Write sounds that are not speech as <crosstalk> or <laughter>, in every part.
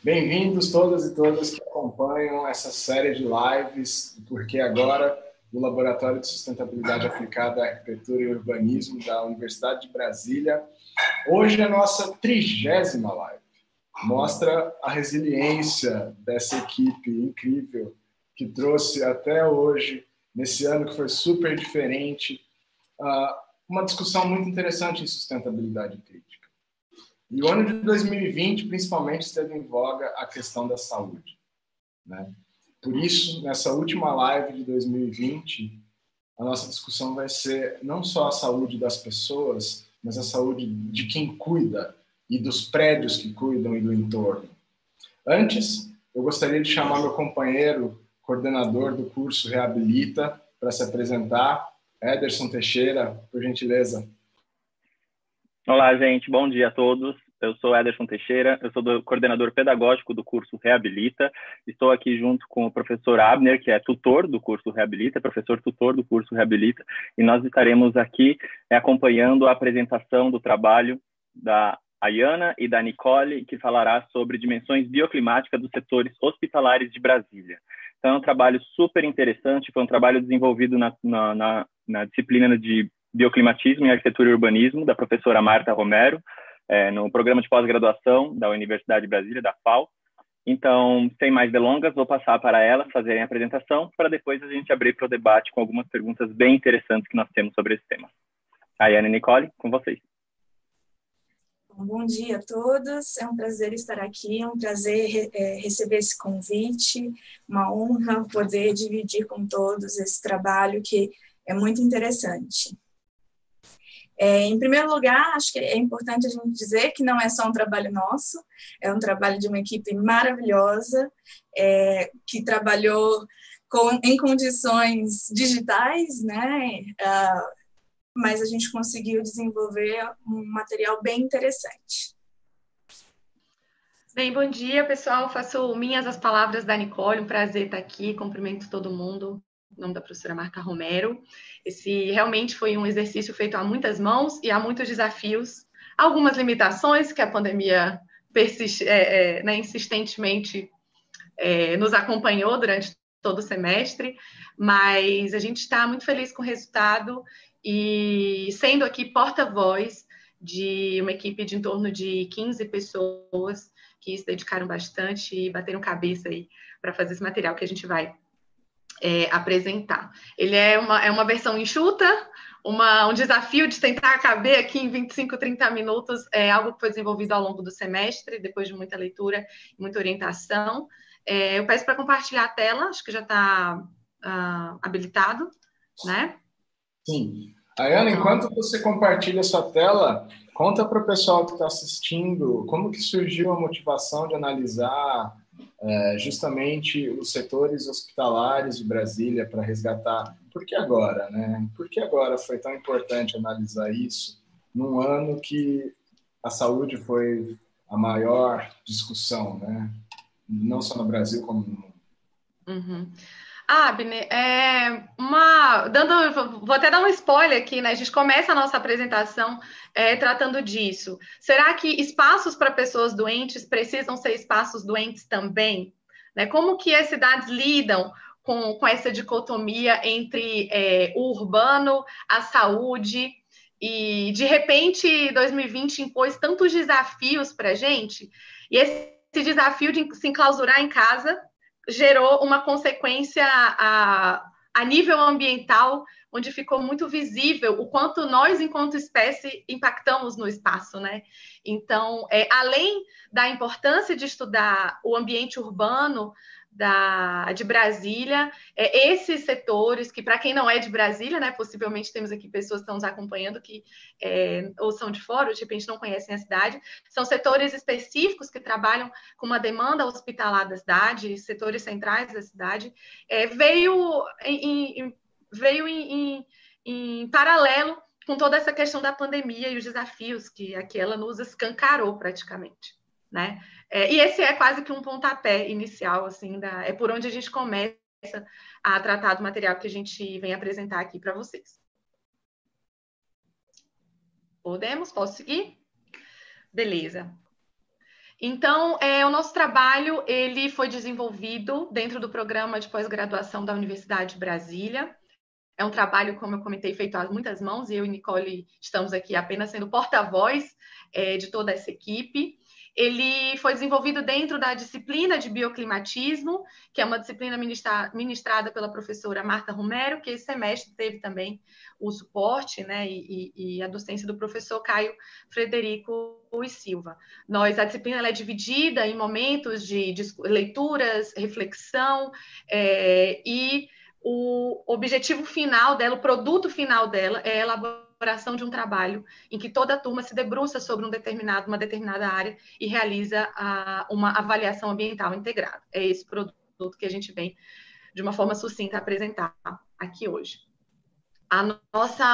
Bem-vindos todas e todas que acompanham essa série de lives, porque agora do Laboratório de Sustentabilidade Aplicada à Arquitetura e Urbanismo da Universidade de Brasília. Hoje é a nossa trigésima live. Mostra a resiliência dessa equipe incrível que trouxe até hoje, nesse ano que foi super diferente, ah, uma discussão muito interessante em sustentabilidade crítica. E o ano de 2020, principalmente, esteve em voga a questão da saúde. Né? Por isso, nessa última live de 2020, a nossa discussão vai ser não só a saúde das pessoas, mas a saúde de quem cuida e dos prédios que cuidam e do entorno. Antes, eu gostaria de chamar meu companheiro, coordenador do curso Reabilita, para se apresentar. Ederson Teixeira, por gentileza. Olá, gente. Bom dia a todos. Eu sou Ederson Teixeira, eu sou do coordenador pedagógico do curso Reabilita. Estou aqui junto com o professor Abner, que é tutor do curso Reabilita, professor tutor do curso Reabilita, e nós estaremos aqui é, acompanhando a apresentação do trabalho da Ayana e da Nicole, que falará sobre dimensões bioclimáticas dos setores hospitalares de Brasília. Então, é um trabalho super interessante, foi um trabalho desenvolvido na, na, na, na disciplina de bioclimatismo e arquitetura e urbanismo, da professora Marta Romero, é, no programa de pós-graduação da Universidade de Brasília, da FAO. Então, sem mais delongas, vou passar para elas fazerem a apresentação, para depois a gente abrir para o debate com algumas perguntas bem interessantes que nós temos sobre esse tema. Ayane e Nicole, com vocês. Bom dia a todos, é um prazer estar aqui, é um prazer é, receber esse convite, uma honra poder dividir com todos esse trabalho que é muito interessante. É, em primeiro lugar, acho que é importante a gente dizer que não é só um trabalho nosso, é um trabalho de uma equipe maravilhosa, é, que trabalhou com, em condições digitais, né? Uh, mas a gente conseguiu desenvolver um material bem interessante. Bem, bom dia, pessoal. Faço minhas as palavras da Nicole, um prazer estar aqui, cumprimento todo mundo em nome da professora Marca Romero. Esse realmente foi um exercício feito a muitas mãos e há muitos desafios, algumas limitações que a pandemia persiste, é, é, né, insistentemente é, nos acompanhou durante todo o semestre, mas a gente está muito feliz com o resultado e sendo aqui porta-voz de uma equipe de em torno de 15 pessoas que se dedicaram bastante e bateram cabeça aí para fazer esse material que a gente vai é, apresentar. Ele é uma, é uma versão enxuta, uma, um desafio de tentar caber aqui em 25, 30 minutos, é algo que foi desenvolvido ao longo do semestre, depois de muita leitura e muita orientação. É, eu peço para compartilhar a tela, acho que já está uh, ah, habilitado, né? Sim. Ayana, enquanto você compartilha sua tela, conta para o pessoal que está assistindo como que surgiu a motivação de analisar é, justamente os setores hospitalares de Brasília para resgatar. Por que agora, né? Por que agora foi tão importante analisar isso num ano que a saúde foi a maior discussão, né? Não só no Brasil como no mundo. Uhum. Abner, é uma, dando, vou até dar um spoiler aqui, né? A gente começa a nossa apresentação é, tratando disso. Será que espaços para pessoas doentes precisam ser espaços doentes também? Né? Como que as cidades lidam com, com essa dicotomia entre é, o urbano, a saúde? E de repente, 2020 impôs tantos desafios para a gente, e esse desafio de se enclausurar em casa gerou uma consequência a, a nível ambiental, onde ficou muito visível o quanto nós, enquanto espécie, impactamos no espaço, né? Então, é, além da importância de estudar o ambiente urbano, da, de Brasília, é, esses setores que, para quem não é de Brasília, né, possivelmente temos aqui pessoas que estão nos acompanhando que é, ou são de fora, ou de repente não conhecem a cidade, são setores específicos que trabalham com uma demanda hospitalar da cidade, setores centrais da cidade, é, veio em, em veio em, em, em paralelo com toda essa questão da pandemia e os desafios que aquela nos escancarou praticamente, né? É, e esse é quase que um pontapé inicial, assim, da, é por onde a gente começa a tratar do material que a gente vem apresentar aqui para vocês. Podemos? Posso seguir? Beleza. Então, é, o nosso trabalho ele foi desenvolvido dentro do programa de pós-graduação da Universidade de Brasília. É um trabalho, como eu comentei, feito a muitas mãos, e eu e Nicole estamos aqui apenas sendo porta-voz é, de toda essa equipe. Ele foi desenvolvido dentro da disciplina de bioclimatismo, que é uma disciplina ministra ministrada pela professora Marta Romero, que esse semestre teve também o suporte né, e, e a docência do professor Caio Frederico e Silva. Nós, a disciplina é dividida em momentos de, de leituras, reflexão é, e o objetivo final dela, o produto final dela é elaborar elaboração de um trabalho em que toda a turma se debruça sobre um determinado, uma determinada área e realiza a, uma avaliação ambiental integrada. É esse produto que a gente vem, de uma forma sucinta, apresentar aqui hoje. A nossa,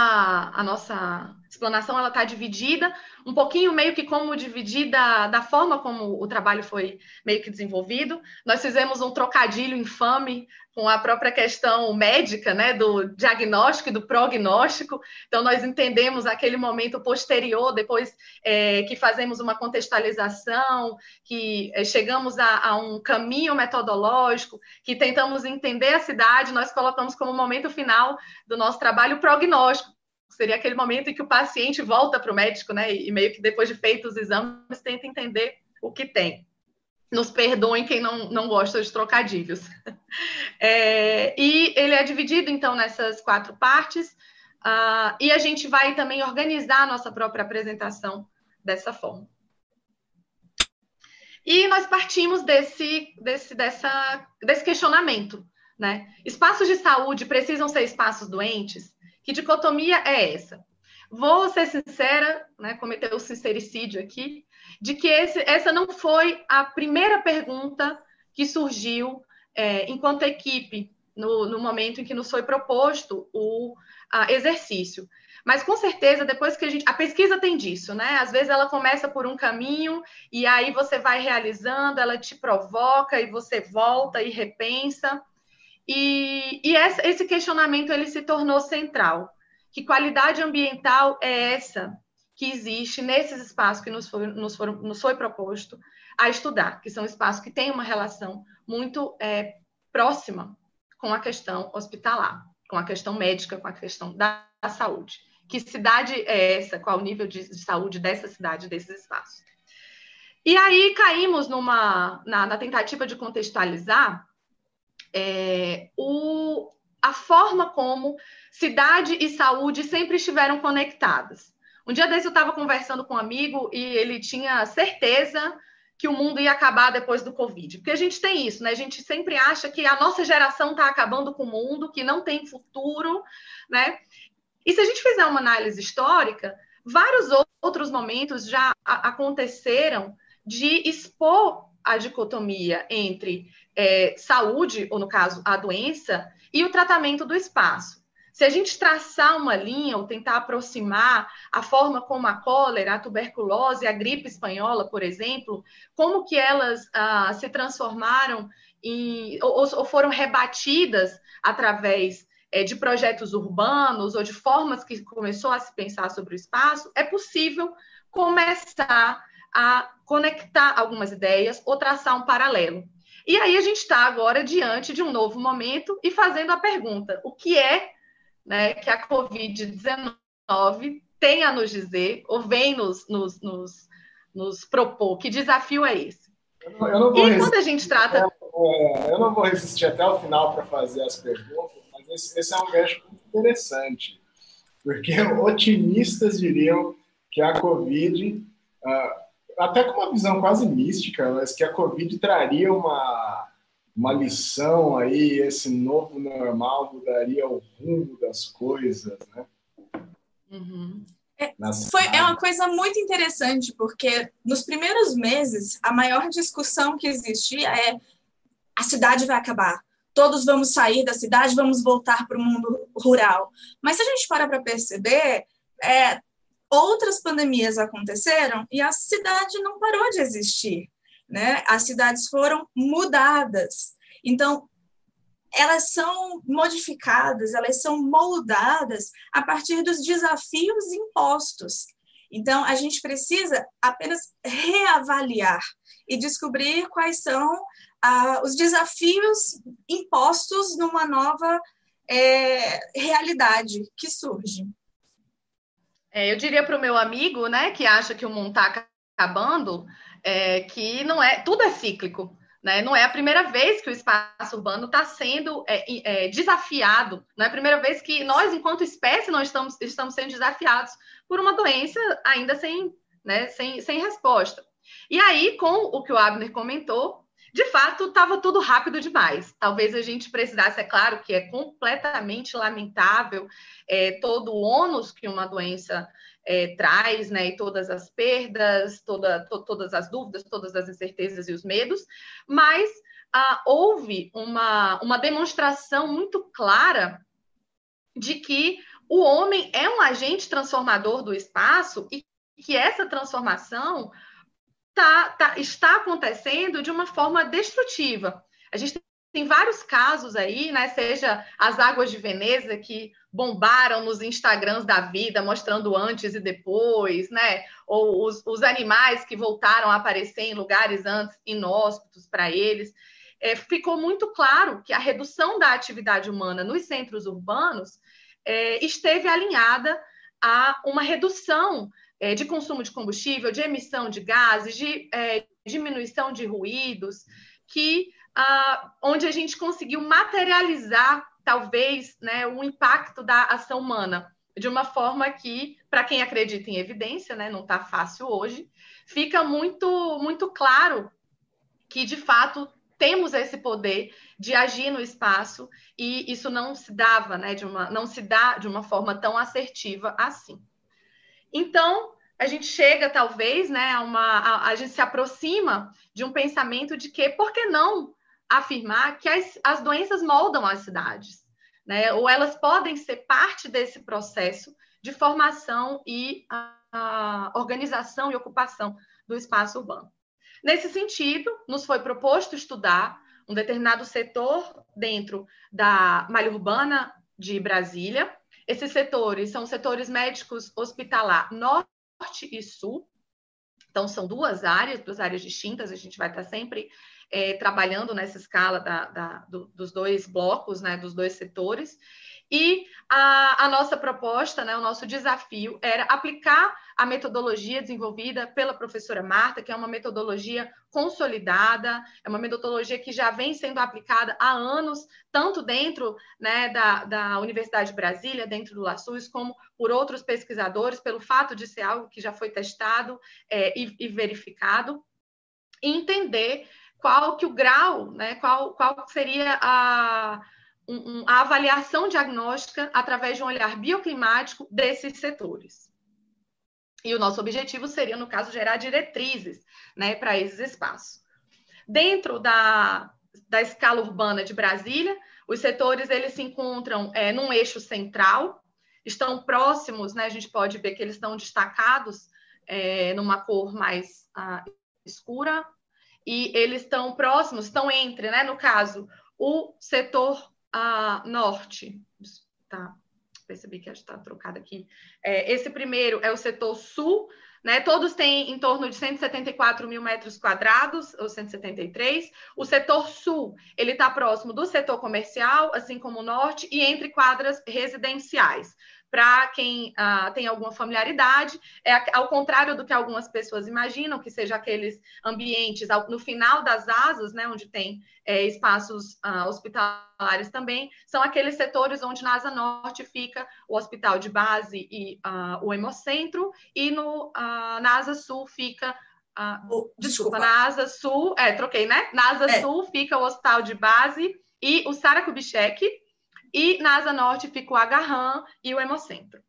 a nossa explanação ela está dividida, um pouquinho meio que como dividida da forma como o trabalho foi meio que desenvolvido. Nós fizemos um trocadilho infame com a própria questão médica, né, do diagnóstico e do prognóstico. Então, nós entendemos aquele momento posterior, depois é, que fazemos uma contextualização, que é, chegamos a, a, um caminho metodológico, que tentamos entender a cidade, nós colocamos como momento final do nosso trabalho o prognóstico. Seria aquele momento em que o paciente volta para o médico, né, e meio que depois de feitos os exames, tenta entender o que tem. Nos perdoem quem não, não gosta de trocadilhos. <laughs> É, e ele é dividido, então, nessas quatro partes, uh, e a gente vai também organizar a nossa própria apresentação dessa forma. E nós partimos desse, desse, dessa, desse questionamento. Né? Espaços de saúde precisam ser espaços doentes? Que dicotomia é essa? Vou ser sincera, né, cometer o sincericídio aqui, de que esse, essa não foi a primeira pergunta que surgiu é, enquanto equipe no, no, momento em que nos foi proposto o exercício. Mas com certeza, depois que a gente. A pesquisa tem disso, né? Às vezes ela começa por um caminho e aí você vai realizando, ela te provoca e você volta e repensa. E, e esse questionamento ele se tornou central. Que qualidade ambiental é essa que existe nesses espaços que nos foi, nos, foram, nos foi proposto a estudar, que são espaços que têm uma relação muito é, próxima com a questão hospitalar, com a questão médica, com a questão da, saúde. Que cidade é essa? Qual o nível de, de saúde dessa cidade, desses espaços? E aí caímos numa, na, na tentativa de contextualizar é, o, a forma como cidade e saúde sempre estiveram conectadas. Um dia desse eu estava conversando com um amigo e ele tinha certeza que o mundo ia acabar depois do Covid. Porque a gente tem isso, né? A gente sempre acha que a nossa geração está acabando com o mundo, que não tem futuro, né? E se a gente fizer uma análise histórica, vários outros momentos já aconteceram de expor a dicotomia entre é, saúde, ou no caso, a doença, e o tratamento do espaço. Se a gente traçar uma linha ou tentar aproximar a forma como a cólera, a tuberculose, a gripe espanhola, por exemplo, como que elas ah, se transformaram em, ou, ou, foram rebatidas através é, de projetos urbanos ou de formas que começou a se pensar sobre o espaço, é possível começar a conectar algumas ideias ou traçar um paralelo. E aí a gente está agora diante de um novo momento e fazendo a pergunta: o que é né, que a Covid-19 tem a nos dizer, ou vem nos, nos, nos, nos propor? Que desafio é esse? Eu não, eu não e quando a gente trata. É, eu não vou resistir até o final para fazer as perguntas, mas esse, esse é um gancho muito interessante, porque <laughs> otimistas diriam que a Covid, uh, até com uma visão quase mística, mas que a Covid traria uma uma lição aí, esse novo normal mudaria o rumo das coisas, né? Uhum. É, foi, é uma coisa muito interessante, porque nos primeiros meses, a maior discussão que existia é a cidade vai acabar, todos vamos sair da cidade, vamos voltar para o mundo rural. Mas se a gente para para perceber, é, outras pandemias aconteceram e a cidade não parou de existir né? As cidades foram mudadas. Então, elas são modificadas, elas são moldadas a partir dos desafios impostos. Então, a gente precisa apenas reavaliar e descobrir quais são ah, os desafios impostos numa nova é, realidade que surge. É, eu diria para o meu amigo, né, que acha que o mundo está acabando, é, que não é, tudo é cíclico. Né? Não é a primeira vez que o espaço urbano está sendo é, é, desafiado, não é a primeira vez que nós, enquanto espécie, nós estamos, estamos sendo desafiados por uma doença ainda sem, né, sem, sem resposta. E aí, com o que o Abner comentou, de fato, estava tudo rápido demais. Talvez a gente precisasse, é claro que é completamente lamentável é, todo o ônus que uma doença é, traz, né, e todas as perdas, toda, to, todas as dúvidas, todas as incertezas e os medos, mas ah, houve uma, uma demonstração muito clara de que o homem é um agente transformador do espaço e que essa transformação tá, tá, está acontecendo de uma forma destrutiva. A gente tem vários casos aí, né? Seja as águas de Veneza que bombaram nos Instagrams da vida, mostrando antes e depois, né? Ou os, os animais que voltaram a aparecer em lugares antes inóspitos para eles. É, ficou muito claro que a redução da atividade humana nos centros urbanos é, esteve alinhada a uma redução é, de consumo de combustível, de emissão de gases, de é, diminuição de ruídos, que ah, onde a gente conseguiu materializar talvez né, o impacto da ação humana de uma forma que, para quem acredita em evidência, né, não está fácil hoje, fica muito muito claro que de fato temos esse poder de agir no espaço e isso não se dava, né, de uma não se dá de uma forma tão assertiva assim. Então, a gente chega, talvez, né, a uma. A, a, gente se aproxima de um pensamento de que, por que não afirmar que as, as doenças moldam as cidades? Né? Ou elas podem ser parte desse processo de formação e a, a organização e ocupação do espaço urbano. Nesse sentido, nos foi proposto estudar um determinado setor dentro da malha urbana de Brasília, esses setores são setores médicos hospitalar norte e sul. Então, são duas áreas, duas áreas distintas. A gente vai estar sempre é, trabalhando nessa escala da, da, do, dos dois blocos, né, dos dois setores. E a, a, nossa proposta, né, o nosso desafio era aplicar a metodologia desenvolvida pela professora Marta, que é uma metodologia consolidada, é uma metodologia que já vem sendo aplicada há anos, tanto dentro né, da, da Universidade de Brasília, dentro do LaSUS, como por outros pesquisadores, pelo fato de ser algo que já foi testado é, e, e verificado, e entender qual que o grau, né, qual, qual seria a um, a avaliação diagnóstica através de um olhar bioclimático desses setores. E o nosso objetivo seria, no caso, gerar diretrizes né, para esses espaços. Dentro da, da escala urbana de Brasília, os setores eles se encontram é, num eixo central, estão próximos, né, a gente pode ver que eles estão destacados é, numa cor mais ah, escura, e eles estão próximos, estão entre, né, no caso, o setor a norte, tá? Percebi que está trocado aqui. É, esse primeiro é o setor sul, né? Todos têm em torno de 174 mil metros quadrados, ou 173. O setor sul, ele está próximo do setor comercial, assim como o norte, e entre quadras residenciais para quem uh, tem alguma familiaridade, é ao contrário do que algumas pessoas imaginam, que seja aqueles ambientes ao, no final das asas, né, onde tem é, espaços uh, hospitalares também, são aqueles setores onde na asa norte fica o hospital de base e uh, o hemocentro, e no, na asa sul fica desculpa, desculpa, na asa sul, é, troquei, né? Na asa é. sul fica o hospital de base e o Sara Kubitschek, e na Asa Norte fica o Agarram e o Hemocentro.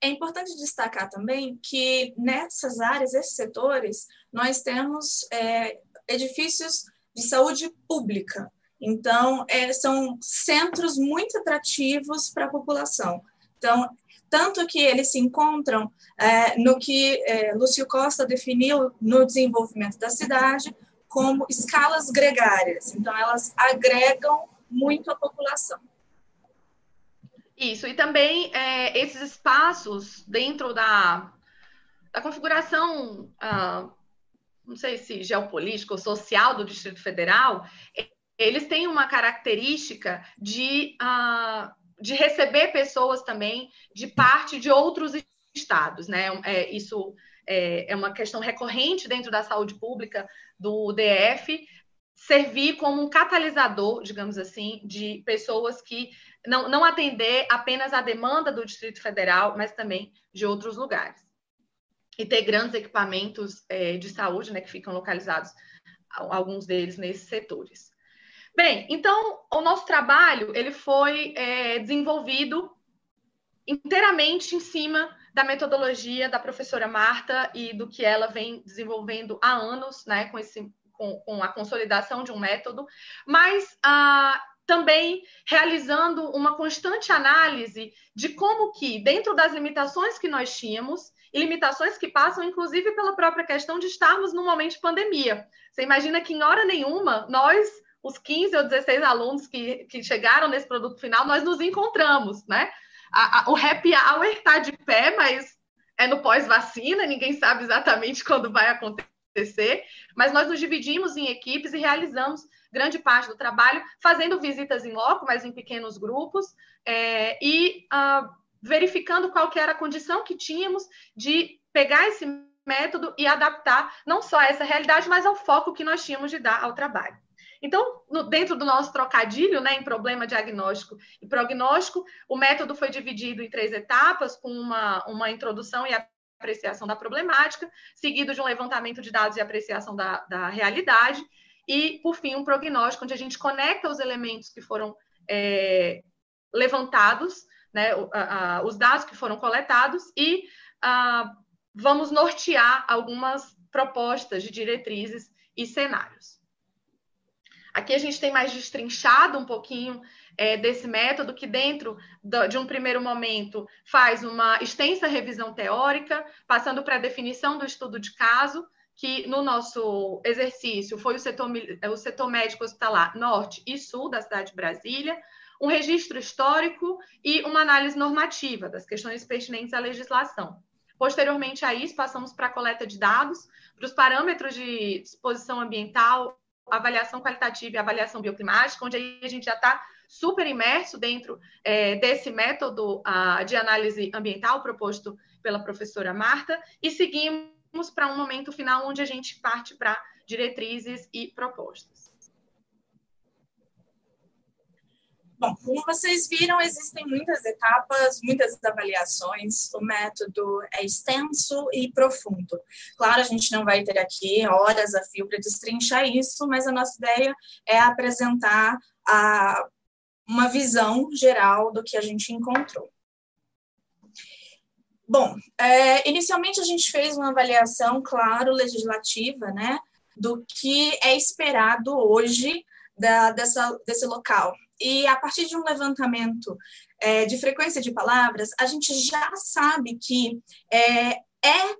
É importante destacar também que nessas áreas, esses setores, nós temos é, edifícios de saúde pública. Então, é, são centros muito atrativos para a população. Então, tanto que eles se encontram é, no que é, Lúcio Costa definiu no desenvolvimento da cidade como escalas gregárias. Então, elas agregam muito a população. Isso, e também é, esses espaços dentro da, da configuração, ah, não sei se geopolítica ou social do Distrito Federal, eles têm uma característica de, ah, de receber pessoas também de parte de outros estados, né? É, isso é, é uma questão recorrente dentro da saúde pública do DF, servir como um catalisador, digamos assim, de pessoas que não, não atender apenas a demanda do Distrito Federal, mas também de outros lugares. E ter grandes equipamentos é, de saúde, né, que ficam localizados, alguns deles nesses setores. Bem, então, o nosso trabalho, ele foi é, desenvolvido inteiramente em cima da metodologia da professora Marta e do que ela vem desenvolvendo há anos, né, com, esse, com, com a consolidação de um método, mas ah, também realizando uma constante análise de como que, dentro das limitações que nós tínhamos, e limitações que passam, inclusive, pela própria questão de estarmos num momento de pandemia. Você imagina que, em hora nenhuma, nós, os 15 ou 16 alunos que, que chegaram nesse produto final, nós nos encontramos, né? a, a, o happy hour está de pé, mas é no pós-vacina, ninguém sabe exatamente <laughs> quando vai acontecer, mas nós nos dividimos em equipes e realizamos grande parte do trabalho fazendo visitas em loco, mas em pequenos grupos, é, e uh, verificando qual que era a condição que tínhamos de pegar esse método e adaptar não só a essa realidade, mas ao foco que nós tínhamos de dar ao trabalho. Então, no, dentro do nosso trocadilho, né, em problema diagnóstico e prognóstico, o método foi dividido em três etapas, com uma, uma introdução e apreciação da problemática, seguido de um levantamento de dados e apreciação da, da realidade, e, por fim, um prognóstico, onde a gente conecta os elementos que foram é, levantados, né, a, a, os dados que foram coletados, e a, vamos nortear algumas propostas de diretrizes e cenários. Aqui a gente tem mais destrinchado um pouquinho é, desse método, que dentro de um primeiro momento faz uma extensa revisão teórica, passando para a definição do estudo de caso, que no nosso exercício foi o setor, o setor médico hospitalar norte e sul da cidade de Brasília, um registro histórico e uma análise normativa das questões pertinentes à legislação. Posteriormente a isso, passamos para a coleta de dados, para os parâmetros de disposição ambiental, avaliação qualitativa e avaliação bioclimática, onde aí a gente já está super imerso dentro é, desse método uh, de análise ambiental proposto pela professora Marta, e seguimos para um momento final onde a gente parte para diretrizes e propostas. Bom, como vocês viram, existem muitas etapas, muitas avaliações. O método é extenso e profundo. Claro, a gente não vai ter aqui horas a fio para destrinchar isso, mas a nossa ideia é apresentar a, uma visão geral do que a gente encontrou. Bom, é, inicialmente a gente fez uma avaliação, claro, legislativa, né, do que é esperado hoje da, dessa, desse local, e a partir de um levantamento é, de frequência de palavras, a gente já sabe que é, é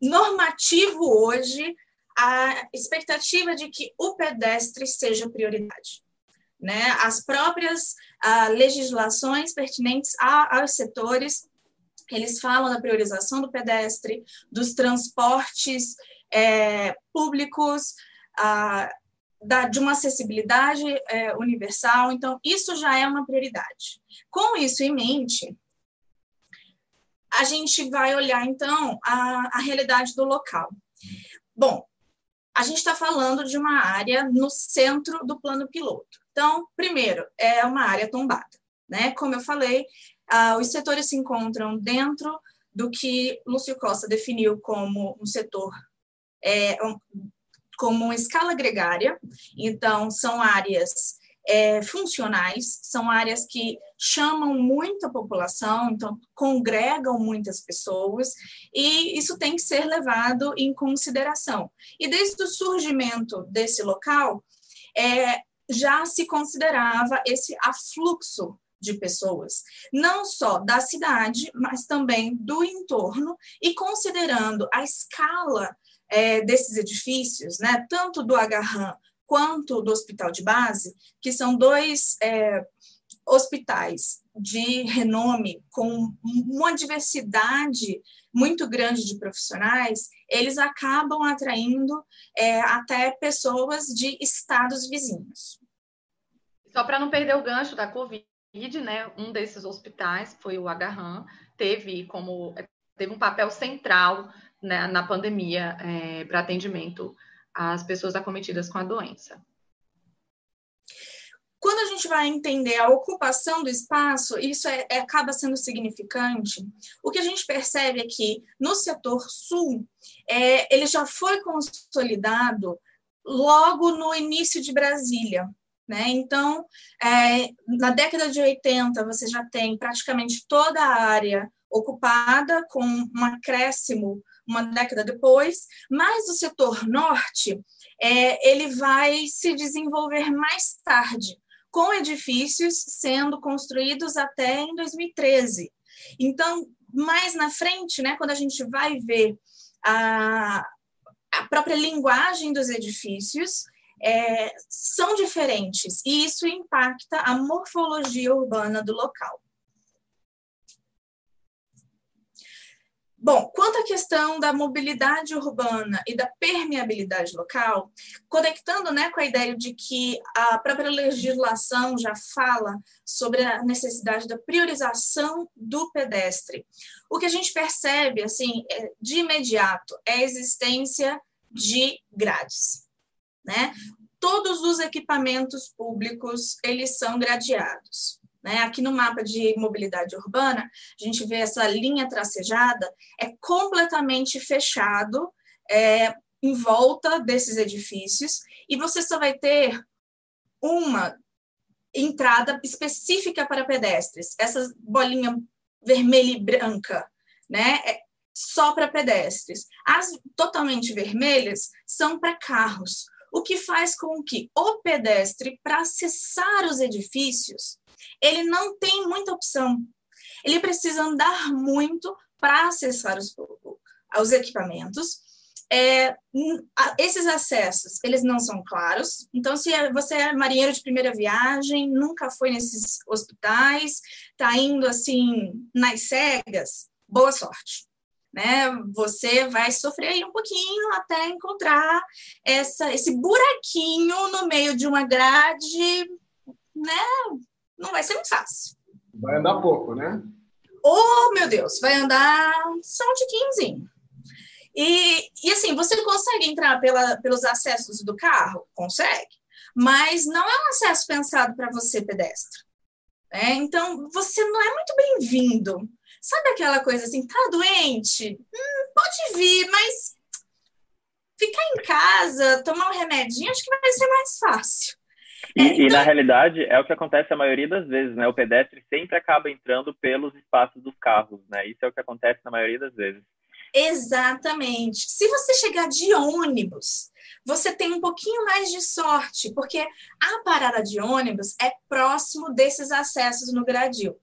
normativo hoje a expectativa de que o pedestre seja prioridade. Né? As próprias a, legislações pertinentes a, aos setores, eles falam da priorização do pedestre, dos transportes é, públicos, a, da, de uma acessibilidade é, universal. Então, isso já é uma prioridade. Com isso em mente, a gente vai olhar, então, a, a realidade do local. Bom, a gente está falando de uma área no centro do plano piloto. Então, primeiro, é uma área tombada. Né? Como eu falei, ah, os setores se encontram dentro do que Lúcio Costa definiu como um setor é, como uma escala gregária, então são áreas é, funcionais, são áreas que chamam muita população, então congregam muitas pessoas, e isso tem que ser levado em consideração. E desde o surgimento desse local, é, já se considerava esse afluxo de pessoas, não só da cidade, mas também do entorno, e considerando a escala é, desses edifícios, né, tanto do Agarram quanto do Hospital de Base, que são dois é, hospitais de renome, com uma diversidade muito grande de profissionais, eles acabam atraindo é, até pessoas de estados vizinhos. Só para não perder o gancho da Covid, né, um desses hospitais foi o Agarran, teve como teve um papel central né, na pandemia é, para atendimento às pessoas acometidas com a doença. Quando a gente vai entender a ocupação do espaço, isso é, é, acaba sendo significante. O que a gente percebe é que no setor sul, é, ele já foi consolidado logo no início de Brasília. Né? Então, é, na década de 80, você já tem praticamente toda a área ocupada, com um acréscimo uma década depois, mas o setor norte é, ele vai se desenvolver mais tarde, com edifícios sendo construídos até em 2013. Então, mais na frente, né, quando a gente vai ver a, a própria linguagem dos edifícios, é, são diferentes, e isso impacta a morfologia urbana do local. Bom, quanto à questão da mobilidade urbana e da permeabilidade local, conectando né, com a ideia de que a própria legislação já fala sobre a necessidade da priorização do pedestre, o que a gente percebe assim é, de imediato é a existência de grades. Né? Todos os equipamentos públicos eles são gradeados. Né? Aqui no mapa de mobilidade urbana, a gente vê essa linha tracejada, é completamente fechado é, em volta desses edifícios, e você só vai ter uma entrada específica para pedestres, essa bolinha vermelha e branca, né? É só para pedestres. As totalmente vermelhas são para carros, o que faz com que o pedestre, para acessar os edifícios, ele não tem muita opção. Ele precisa andar muito para acessar os, os equipamentos. É, esses acessos, eles não são claros. Então, se é, você é marinheiro de primeira viagem, nunca foi nesses hospitais, está indo assim nas cegas, boa sorte. Né? Você vai sofrer aí um pouquinho até encontrar essa, esse buraquinho no meio de uma grade, né? Não vai ser muito fácil. Vai andar pouco, né? Oh, meu Deus, vai andar só um tiquinhozinho. E, e assim, você consegue entrar pela, pelos acessos do carro? Consegue. Mas não é um acesso pensado para você, pedestre. Né? Então, você não é muito bem-vindo. Sabe aquela coisa assim, tá doente? Hum, pode vir, mas ficar em casa, tomar um remedinho, acho que vai ser mais fácil. E, é, então... e, na realidade é o que acontece a maioria das vezes, né? O pedestre sempre acaba entrando pelos espaços dos carros, né? Isso é o que acontece na maioria das vezes. Exatamente. Se você chegar de ônibus, você tem um pouquinho mais de sorte, porque a parada de ônibus é próximo desses acessos no gradil.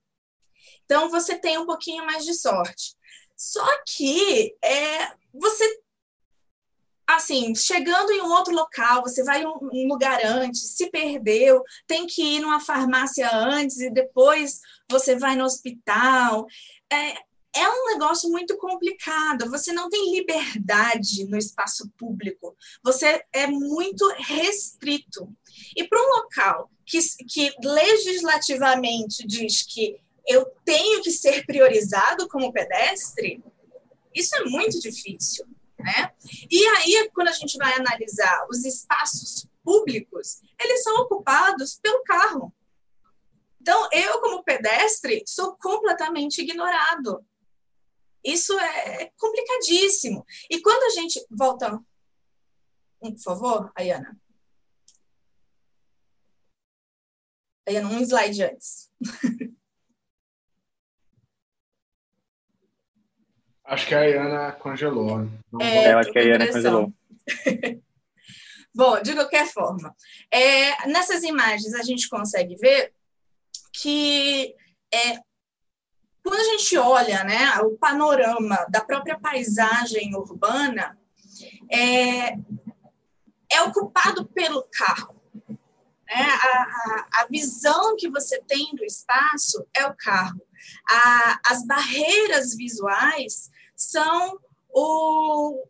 Então você tem um pouquinho mais de sorte. Só que é, você assim, chegando em um outro local, você vai em um lugar antes, se perdeu, tem que ir numa farmácia antes e depois você vai no hospital. É, é um negócio muito complicado. Você não tem liberdade no espaço público. Você é muito restrito. E para um local que, que legislativamente diz que eu tenho que ser priorizado como pedestre, isso é muito difícil. Né? E aí, quando a gente vai analisar os espaços públicos, eles são ocupados pelo carro. Então, eu, como pedestre, sou completamente ignorado. Isso é complicadíssimo. E quando a gente. Volta, por favor, Ayana. Ayana, um slide antes. <laughs> Acho que a Ayana congelou. É, eu acho que a Ayana congelou. <laughs> Bom, de qualquer forma, é, nessas imagens a gente consegue ver que é, quando a gente olha né, o panorama da própria paisagem urbana, é, é ocupado pelo carro. Né? A, a, a visão que você tem do espaço é o carro. A, as barreiras visuais são o,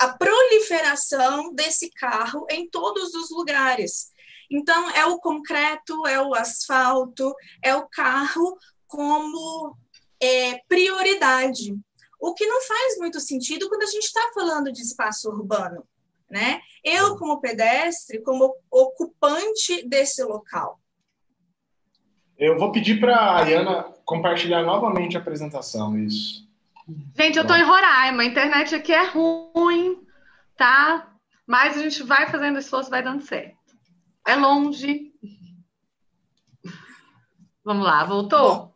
a proliferação desse carro em todos os lugares. Então, é o concreto, é o asfalto, é o carro como é, prioridade. O que não faz muito sentido quando a gente está falando de espaço urbano, né? Eu, como pedestre, como ocupante desse local. Eu vou pedir para a Ayana compartilhar novamente a apresentação, isso. Gente, eu estou em Roraima, a internet aqui é ruim, tá? Mas a gente vai fazendo esforço, vai dando certo. É longe. Vamos lá, voltou?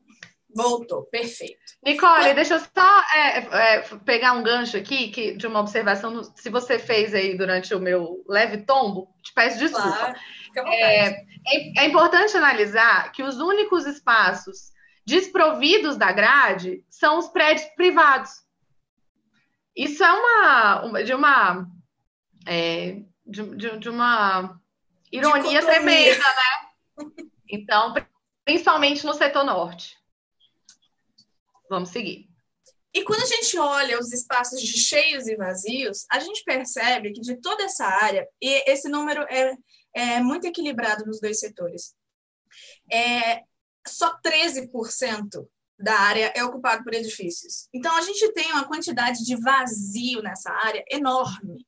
Bom, voltou, perfeito. Nicole, deixa eu só é, é, pegar um gancho aqui que, de uma observação. Se você fez aí durante o meu leve tombo, te peço desculpa. Claro, é, é, é, importante analisar que os únicos espaços desprovidos da grade são os prédios privados. Isso é uma, uma de uma é, de, de, de, uma ironia tremenda, né? <laughs> Então, principalmente no setor norte. Vamos seguir. E quando a gente olha os espaços cheios e vazios, a gente percebe que de toda essa área, e esse número é, é muito equilibrado nos dois setores, é, só 13% da área é ocupado por edifícios. Então, a gente tem uma quantidade de vazio nessa área enorme.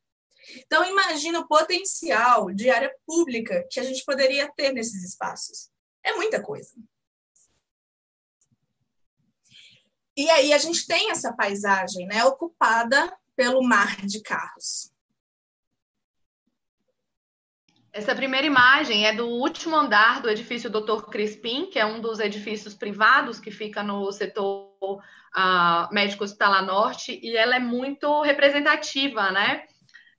Então, imagina o potencial de área pública que a gente poderia ter nesses espaços. É muita coisa. E aí a gente tem essa paisagem né, ocupada pelo mar de carros. Essa primeira imagem é do último andar do edifício Dr. Crispim, que é um dos edifícios privados que fica no setor uh, médico hospitalar norte, e ela é muito representativa, né?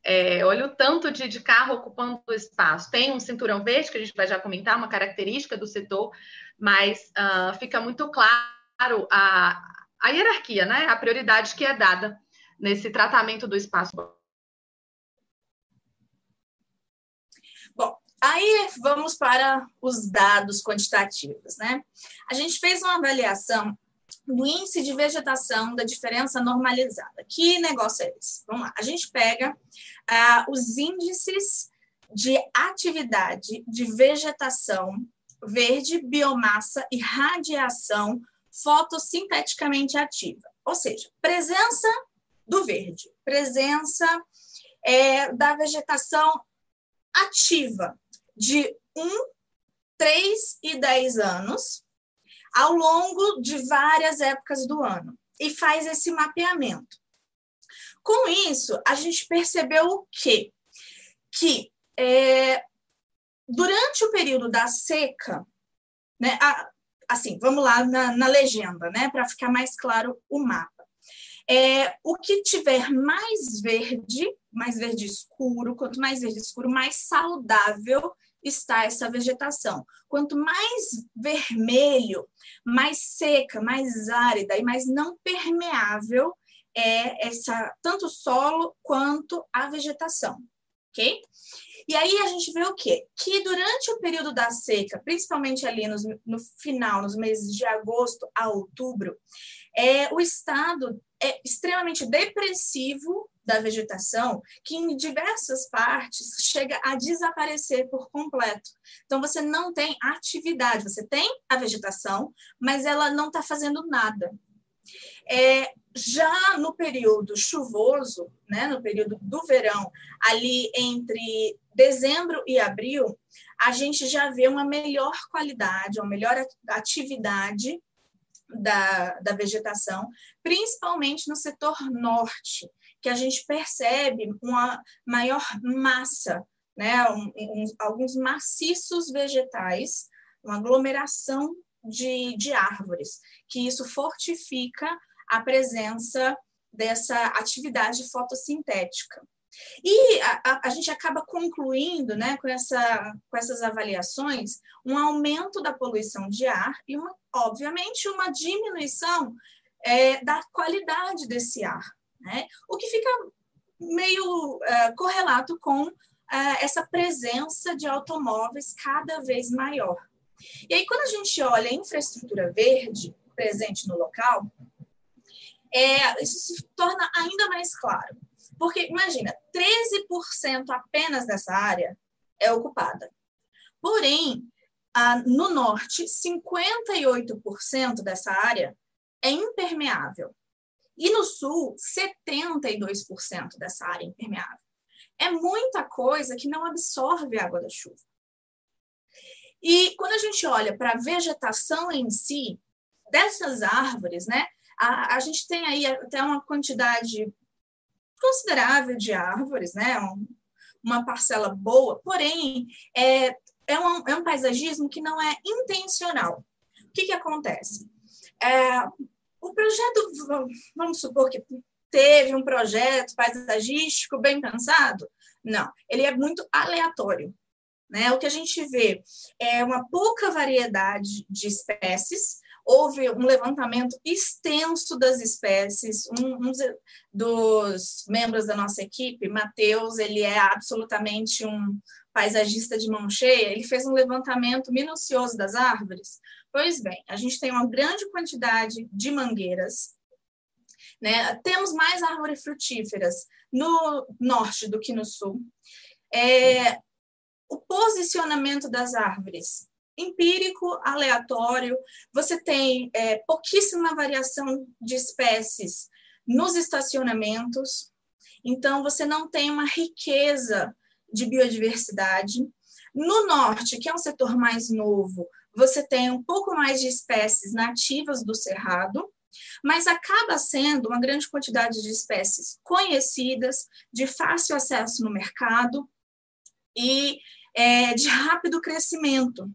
É, olha o tanto de, de, carro ocupando o espaço. Tem um cinturão verde, que a gente vai já comentar, uma característica do setor, mas uh, fica muito claro a, a hierarquia, né? A prioridade que é dada nesse tratamento do espaço. Bom, aí vamos para os dados quantitativos, né? A gente fez uma avaliação do índice de vegetação da diferença normalizada. Que negócio é esse? Vamos lá. A gente pega ah, os índices de atividade de vegetação verde, biomassa e radiação fotossinteticamente ativa, ou seja, presença do verde, presença é, da vegetação ativa de 1, 3 e 10 anos ao longo de várias épocas do ano e faz esse mapeamento. Com isso, a gente percebeu o quê? Que é, durante o período da seca, né, a, assim, vamos lá na, na legenda, né, para ficar mais claro o mapa. É, o que tiver mais verde, mais verde escuro, quanto mais verde escuro, mais saudável está essa vegetação. Quanto mais vermelho, mais seca, mais árida e mais não permeável é essa tanto o solo quanto a vegetação, ok? E aí a gente vê o quê? Que durante o período da seca, principalmente ali nos, no final, nos meses de agosto a outubro, é, o estado é extremamente depressivo da vegetação, que em diversas partes chega a desaparecer por completo. Então, você não tem atividade, você tem a vegetação, mas ela não está fazendo nada. É, já no período chuvoso, né, no período do verão, ali entre dezembro e abril, a gente já vê uma melhor qualidade, uma melhor atividade da, da vegetação, principalmente no setor norte, que a gente percebe uma maior massa, né, um, um, alguns maciços vegetais, uma aglomeração de, de árvores, que isso fortifica a presença dessa atividade fotossintética. E a, a, a, gente acaba concluindo, né, com, essa, com essas avaliações, um aumento da poluição de ar e, uma, obviamente, uma diminuição é, da qualidade desse ar, né? o que fica meio é, correlato com essa presença de automóveis cada vez maior. E aí, quando a gente olha a infraestrutura verde presente no local, é, isso se torna ainda mais claro. Porque, imagina, 13% apenas dessa área é ocupada. Porém, no norte, 58% dessa área é impermeável. E no sul, 72% dessa área é impermeável. É muita coisa que não absorve água da chuva. E quando a gente olha para a vegetação em si, dessas árvores, né, a, a gente tem aí até uma quantidade considerável de árvores, né, um, uma parcela boa, porém, é, é, um, é um paisagismo que não é intencional. O que, que acontece? É, o projeto, vamos supor que teve um projeto paisagístico bem pensado? Não, ele é muito aleatório. Né? O que a gente vê é uma pouca variedade de espécies, houve um levantamento extenso das espécies. Um, um, dos membros da nossa equipe, Matheus, ele é absolutamente um paisagista de mão cheia, ele fez um levantamento minucioso das árvores. Pois bem, a gente tem uma grande quantidade de mangueiras, né? temos mais árvores frutíferas no norte do que no sul. É, o posicionamento das árvores empírico, aleatório, você tem é, pouquíssima variação de espécies nos estacionamentos, então você não tem uma riqueza de biodiversidade. No norte, que é um setor mais novo, você tem um pouco mais de espécies nativas do cerrado, mas acaba sendo uma grande quantidade de espécies conhecidas, de fácil acesso no mercado e é, de rápido crescimento,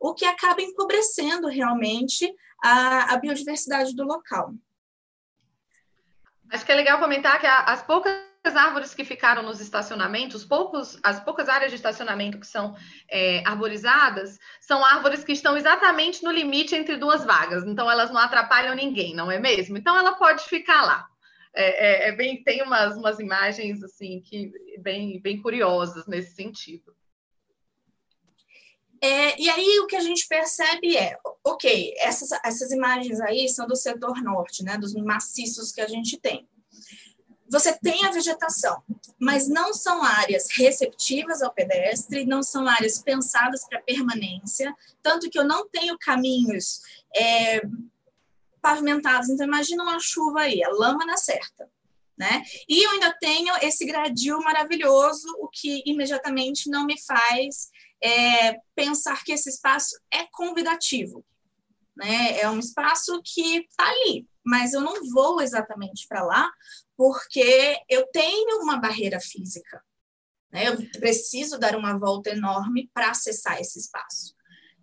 o que acaba empobrecendo realmente a, a biodiversidade do local. Acho que é legal comentar que as poucas árvores que ficaram nos estacionamentos, poucos, as poucas áreas de estacionamento que são é, arborizadas, são árvores que estão exatamente no limite entre duas vagas. Então, elas não atrapalham ninguém, não é mesmo? Então, ela pode ficar lá. É, é, é bem, tem umas, umas imagens assim que bem, bem curiosas nesse sentido. É, e aí o que a gente percebe é, ok, essas, essas imagens aí são do setor norte, né, dos maciços que a gente tem. Você tem a vegetação, mas não são áreas receptivas ao pedestre, não são áreas pensadas para permanência, tanto que eu não tenho caminhos é, pavimentados. Então, imagina uma chuva aí, a lama na certa. Né? E eu ainda tenho esse gradil maravilhoso, o que imediatamente não me faz é, pensar que esse espaço é convidativo. Né? É um espaço que está ali, mas eu não vou exatamente para lá porque eu tenho uma barreira física. Né? Eu preciso dar uma volta enorme para acessar esse espaço.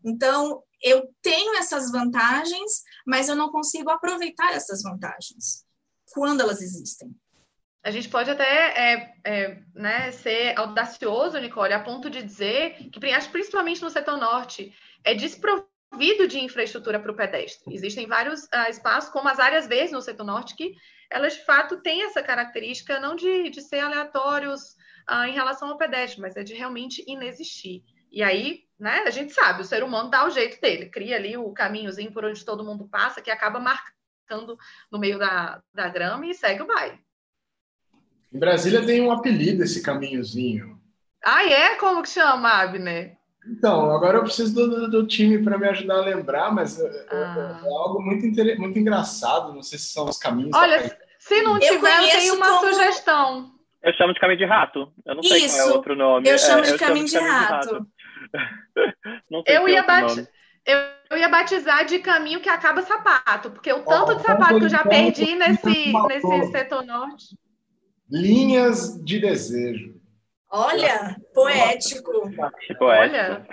Então, eu tenho essas vantagens, mas eu não consigo aproveitar essas vantagens quando elas existem. A gente pode até é, é, né, ser audacioso, Nicole, a ponto de dizer que, principalmente no setor norte, é desprovido de infraestrutura para o pedestre. Existem vários uh, espaços, como as áreas verdes no setor norte, que elas de fato têm essa característica não de, de ser aleatórios uh, em relação ao pedestre, mas é de realmente inexistir. E aí, né, a gente sabe, o ser humano dá o jeito dele, cria ali o caminhozinho por onde todo mundo passa, que acaba marcando no meio da, da grama e segue o baile. Em Brasília tem um apelido esse caminhozinho. Ah, é? Como que chama, Abner? Então, agora eu preciso do, do time para me ajudar a lembrar, mas é, é, ah. é, algo muito, muito engraçado. Não sei se são os caminhos. Olha, se não tiver, eu, eu tenho uma como... sugestão. Eu chamo de caminho de rato. Eu não sei Isso. qual é outro nome. Eu chamo, é, de, eu caminho chamo de, de rato. rato. <laughs> eu ia bat... Eu ia batizar de caminho que acaba sapato, porque o tanto de sapato que eu já perdi nesse, nesse setor norte. Linhas de desejo. Olha, poético. Olha.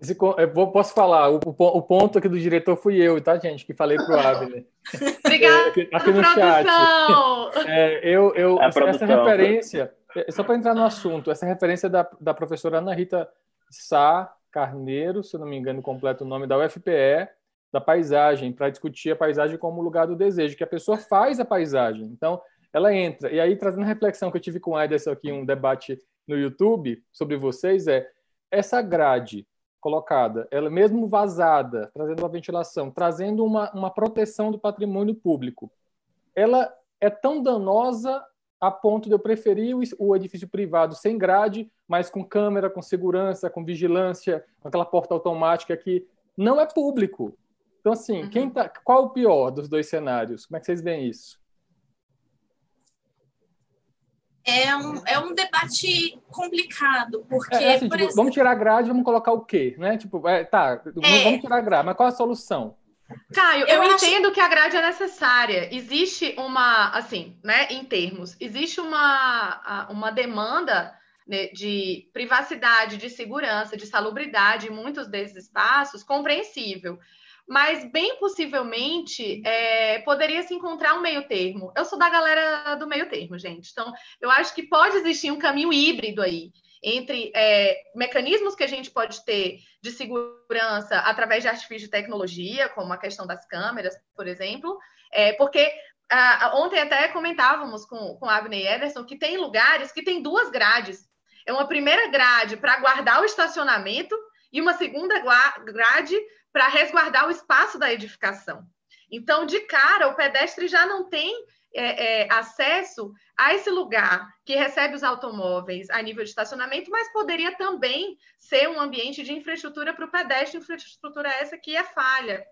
Esse, eu posso falar, o, o, ponto aqui do diretor fui eu, tá, gente? Que falei para o Abner. <laughs> Obrigada, aqui, aqui no chat. É, eu, eu, essa, essa referência, é, só para entrar no assunto, essa referência da, da professora Ana Rita Sá Carneiro, se não me engano, completo o nome da UFPE, da paisagem, para discutir a paisagem como lugar do desejo, que a pessoa faz a paisagem. Então, ela entra. E aí, trazendo a reflexão que eu tive com o Ederson aqui, um debate no YouTube sobre vocês é essa grade colocada, ela mesmo vazada, trazendo uma ventilação, trazendo uma, uma proteção do patrimônio público, ela é tão danosa a ponto de eu preferir o, edifício privado sem grade, mas com câmera, com segurança, com vigilância, com aquela porta automática que não é público. Então, assim, uhum. quem tá, qual é o pior dos dois cenários? Como é que vocês veem isso? É um, é um debate complicado, porque... É, é assim, tipo, exemplo... Vamos tirar a grade, vamos colocar o quê? Né? Tipo, é, tá, é... vamos tirar a grade, mas qual a solução? Caio, eu, eu entendo acho... que a grade é necessária. Existe uma, assim, né, em termos, existe uma, uma demanda né, de privacidade, de segurança, de salubridade em muitos desses espaços, compreensível mas bem possivelmente é, poderia se encontrar um meio termo. Eu sou da galera do meio termo, gente. Então, eu acho que pode existir um caminho híbrido aí entre é, mecanismos que a gente pode ter de segurança através de artifício de tecnologia, como a questão das câmeras, por exemplo, é, porque ah, ontem até comentávamos com, com Abner e Ederson que tem lugares que tem duas grades. É uma primeira grade para guardar o estacionamento e uma segunda grade para resguardar o espaço da edificação. Então, de cara, o pedestre já não tem é, é, acesso a esse lugar que recebe os automóveis a nível de estacionamento, mas poderia também ser um ambiente de infraestrutura para o pedestre, infraestrutura essa que é falha.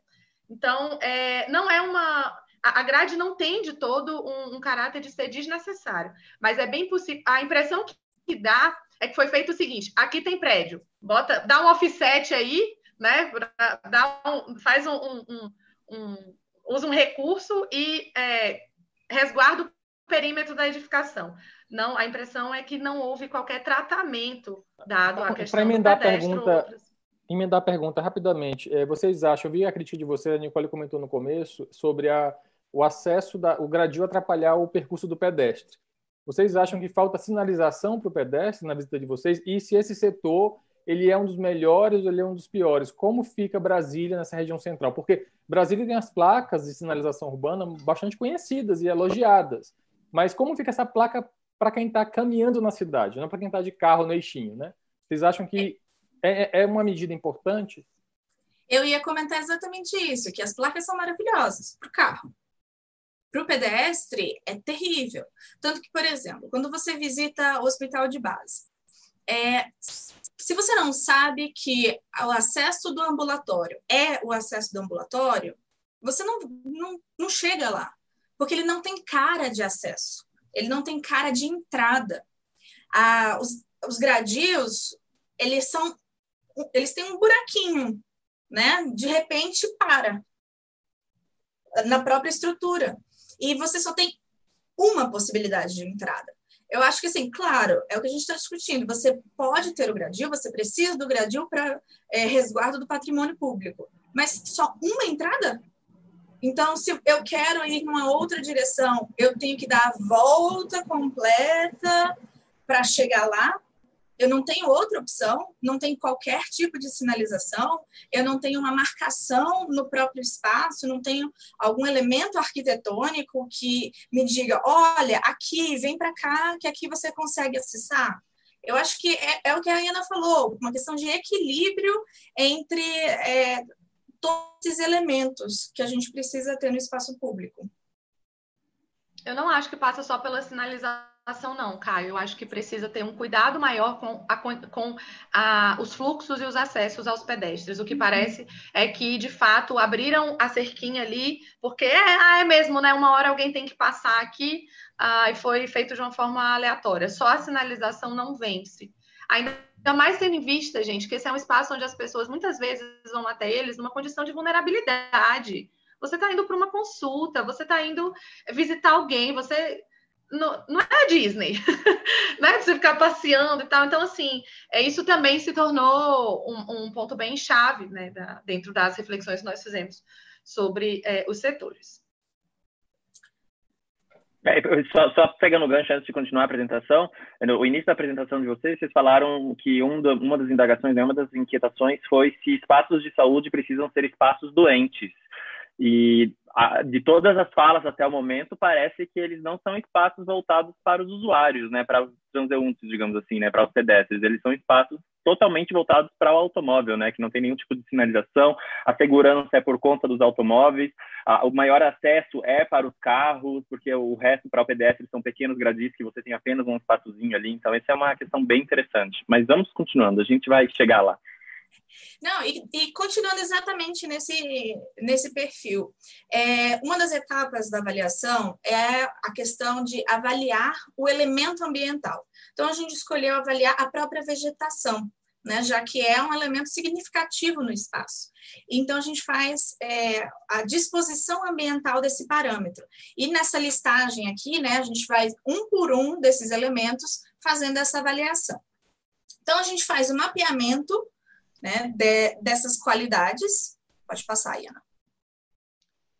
Então, é, não é uma. A grade não tem de todo um, um caráter de ser desnecessário, mas é bem possível. A impressão que dá é que foi feito o seguinte: aqui tem prédio, bota, dá um offset aí né? Dá um, faz um, um, um, usa um recurso e é, resguarda o perímetro da edificação. Não, a impressão é que não houve qualquer tratamento dado à questão Para emendar do pedestre, a pergunta, emendar a pergunta rapidamente, é, vocês acham? Eu vi a crítica de você, a Nicole comentou no começo sobre a, o acesso da, o gradil atrapalhar o percurso do pedestre. Vocês acham que falta sinalização para o pedestre na visita de vocês? E se esse setor ele é um dos melhores ou ele é um dos piores? Como fica Brasília nessa região central? Porque Brasília tem as placas de sinalização urbana bastante conhecidas e elogiadas. Mas como fica essa placa para quem está caminhando na cidade, não para quem está de carro no eixinho, né? Vocês acham que é, é uma medida importante? Eu ia comentar exatamente isso, que as placas são maravilhosas para o carro. Para o pedestre, é terrível. Tanto que, por exemplo, quando você visita o hospital de base, é, se você não sabe que o acesso do ambulatório é o acesso do ambulatório, você não, não, não chega lá, porque ele não tem cara de acesso, ele não tem cara de entrada. Ah, os, os gradios, eles são, eles têm um buraquinho, né? De repente para na própria estrutura e você só tem uma possibilidade de entrada. Eu acho que, assim, claro, é o que a gente está discutindo. Você pode ter o gradil, você precisa do gradil para é, resguardo do patrimônio público, mas só uma entrada? Então, se eu quero ir numa outra direção, eu tenho que dar a volta completa para chegar lá? Eu não tenho outra opção, não tem qualquer tipo de sinalização, eu não tenho uma marcação no próprio espaço, não tenho algum elemento arquitetônico que me diga, olha, aqui, vem para cá, que aqui você consegue acessar. Eu acho que é, é, o que a Ana falou, uma questão de equilíbrio entre é, todos esses elementos que a gente precisa ter no espaço público. Eu não acho que passa só pela sinalização não, Caio. Eu acho que precisa ter um cuidado maior com, a, com a, os fluxos e os acessos aos pedestres. O que uhum. parece é que, de fato, abriram a cerquinha ali, porque é, ah, é mesmo, né? Uma hora alguém tem que passar aqui ah, e foi feito de uma forma aleatória. Só a sinalização não vence. Ainda mais tendo em vista, gente, que esse é um espaço onde as pessoas muitas vezes vão até eles numa condição de vulnerabilidade. Você está indo para uma consulta, você está indo visitar alguém, você não, não é a Disney, <laughs> né? Você ficar passeando e tal. Então, assim, é, isso também se tornou um, um ponto bem chave, né? Da, dentro das reflexões que nós fizemos sobre é, os setores. É, só, só, pegando o gancho antes de continuar a apresentação, no início da apresentação de vocês, vocês falaram que um do, uma das indagações, né, uma das inquietações foi se espaços de saúde precisam ser espaços doentes. E de todas as falas até o momento, parece que eles não são espaços voltados para os usuários, né, para os transeuntes, digamos assim, né, para os pedestres. Eles são espaços totalmente voltados para o automóvel, né, que não tem nenhum tipo de sinalização. A segurança é por conta dos automóveis. o maior acesso é para os carros, porque o resto para o pedestre são pequenos gradis que você tem apenas um espaçozinho ali. Então, essa é uma questão bem interessante. Mas vamos continuando, a gente vai chegar lá. Não, e, e, continuando exatamente nesse, nesse perfil, é, uma das etapas da avaliação é a questão de avaliar o elemento ambiental. Então, a gente escolheu avaliar a própria vegetação, né, já que é um elemento significativo no espaço. Então, a gente faz é, a disposição ambiental desse parâmetro. E nessa listagem aqui, né, a gente faz um por um desses elementos fazendo essa avaliação. Então, a gente faz o mapeamento né, de, dessas qualidades. Pode passar, Iana.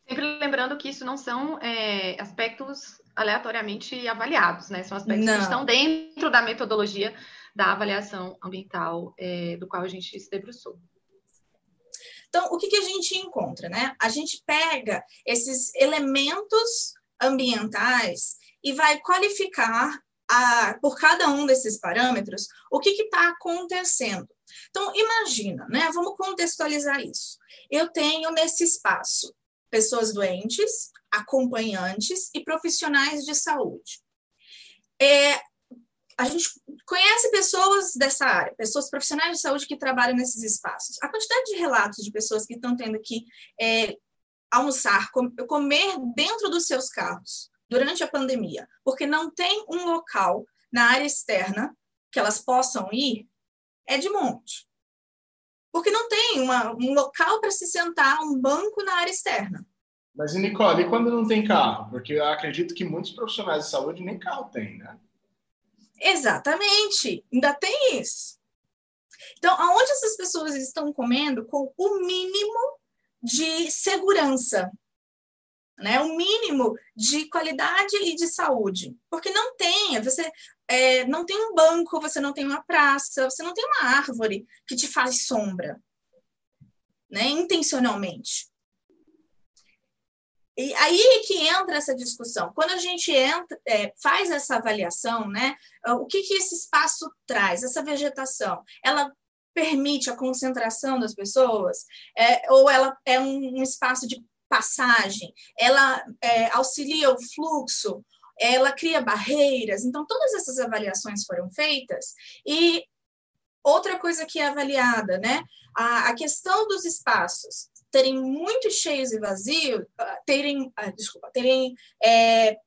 Sempre lembrando que isso não são é, aspectos aleatoriamente avaliados, né? São aspectos não. que estão dentro da metodologia da avaliação ambiental é, do qual a gente se debruçou. Então, o que, que a gente encontra, né? A gente pega esses elementos ambientais e vai qualificar a, por cada um desses parâmetros o que está acontecendo. Então, imagina, né? Vamos contextualizar isso. Eu tenho nesse espaço pessoas doentes, acompanhantes e profissionais de saúde. É, a gente conhece pessoas dessa área, pessoas profissionais de saúde que trabalham nesses espaços. A quantidade de relatos de pessoas que estão tendo que é, almoçar, comer dentro dos seus carros durante a pandemia, porque não tem um local na área externa que elas possam ir, é de monte. Porque não tem uma, um local para se sentar, um banco na área externa. Mas, Nicole, e quando não tem carro? Porque eu acredito que muitos profissionais de saúde nem carro têm, né? Exatamente, ainda tem isso. Então, aonde essas pessoas estão comendo com o mínimo de segurança, né? O mínimo de qualidade e de saúde, porque não tem. Você é, não tem um banco, você não tem uma praça, você não tem uma árvore que te faz sombra, né? Intencionalmente. E aí que entra essa discussão. Quando a gente entra, é, faz essa avaliação, né? O que, que esse espaço traz? Essa vegetação, ela permite a concentração das pessoas? É, ou ela é um, um, espaço de passagem? Ela é, auxilia o fluxo? Ela cria barreiras. Então, todas essas avaliações foram feitas e outra coisa que é avaliada, né? A, a questão dos espaços terem muito cheios e vazios, ah, terem, ah, desculpa, terem é,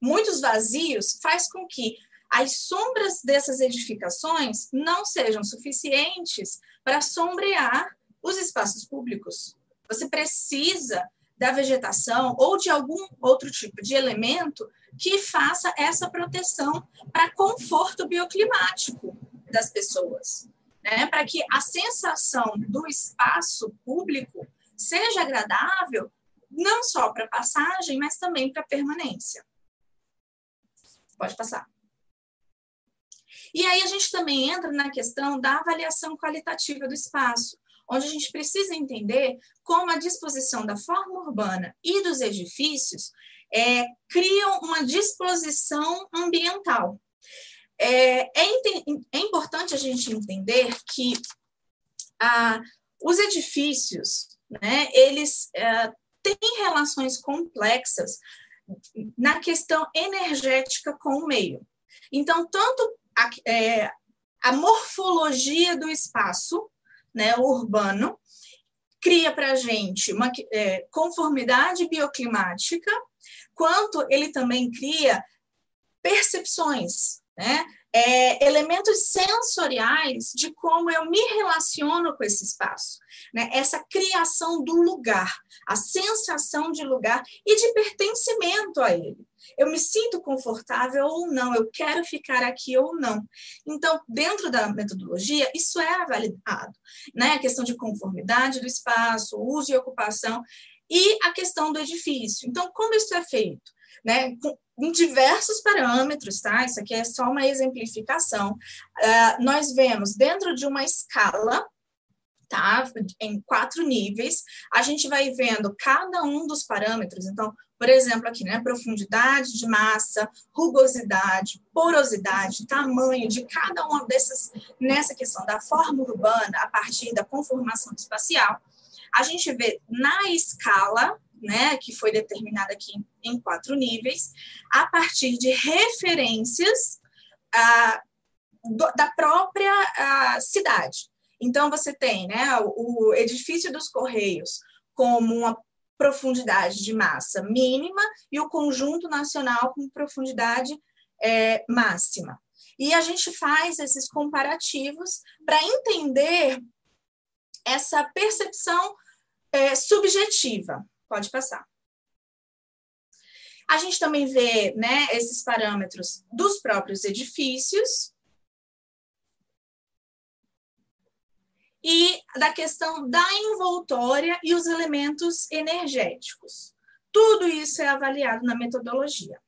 muitos vazios, faz com que as sombras dessas edificações não sejam suficientes para sombrear os espaços públicos. Você precisa da vegetação ou de algum outro tipo de elemento que faça essa proteção para conforto bioclimático das pessoas, né? Para que a sensação do espaço público seja agradável não só para passagem, mas também para permanência. Pode passar. E aí a gente também entra na questão da avaliação qualitativa do espaço, onde a gente precisa entender como a disposição da forma urbana e dos edifícios é, criam uma disposição ambiental. É, é, é, importante a gente entender que ah, os edifícios, né, eles é, têm relações complexas na questão energética com o meio. Então, tanto a, é, a morfologia do espaço né, urbano cria para a gente uma é, conformidade bioclimática quanto ele também cria percepções, né? É, elementos sensoriais de como eu me relaciono com esse espaço, né? Essa criação do lugar, a sensação de lugar e de pertencimento a ele. Eu me sinto confortável ou não, eu quero ficar aqui ou não. Então, dentro da metodologia, isso é avaliado, né? A questão de conformidade do espaço, uso e ocupação e a questão do edifício. Então, como isso é feito? Né? Com, em diversos parâmetros, tá? Isso aqui é só uma exemplificação. Uh, nós vemos dentro de uma escala tá? Em quatro níveis. A gente vai vendo cada um dos parâmetros. Então, por exemplo, aqui, né? Profundidade de massa, rugosidade, porosidade, tamanho de cada uma dessas, nessa questão da forma urbana, a partir da conformação espacial. A gente vê na escala, né, que foi determinada aqui em quatro níveis, a partir de referências ah, do, da própria ah, cidade. Então, você tem né, o, o edifício dos Correios como uma profundidade de massa mínima e o conjunto nacional com profundidade é, máxima. E a gente faz esses comparativos para entender essa percepção é, subjetiva. Pode passar. A gente também vê né, esses parâmetros dos próprios edifícios, e da questão da envoltória e os elementos energéticos. Tudo isso é avaliado na metodologia.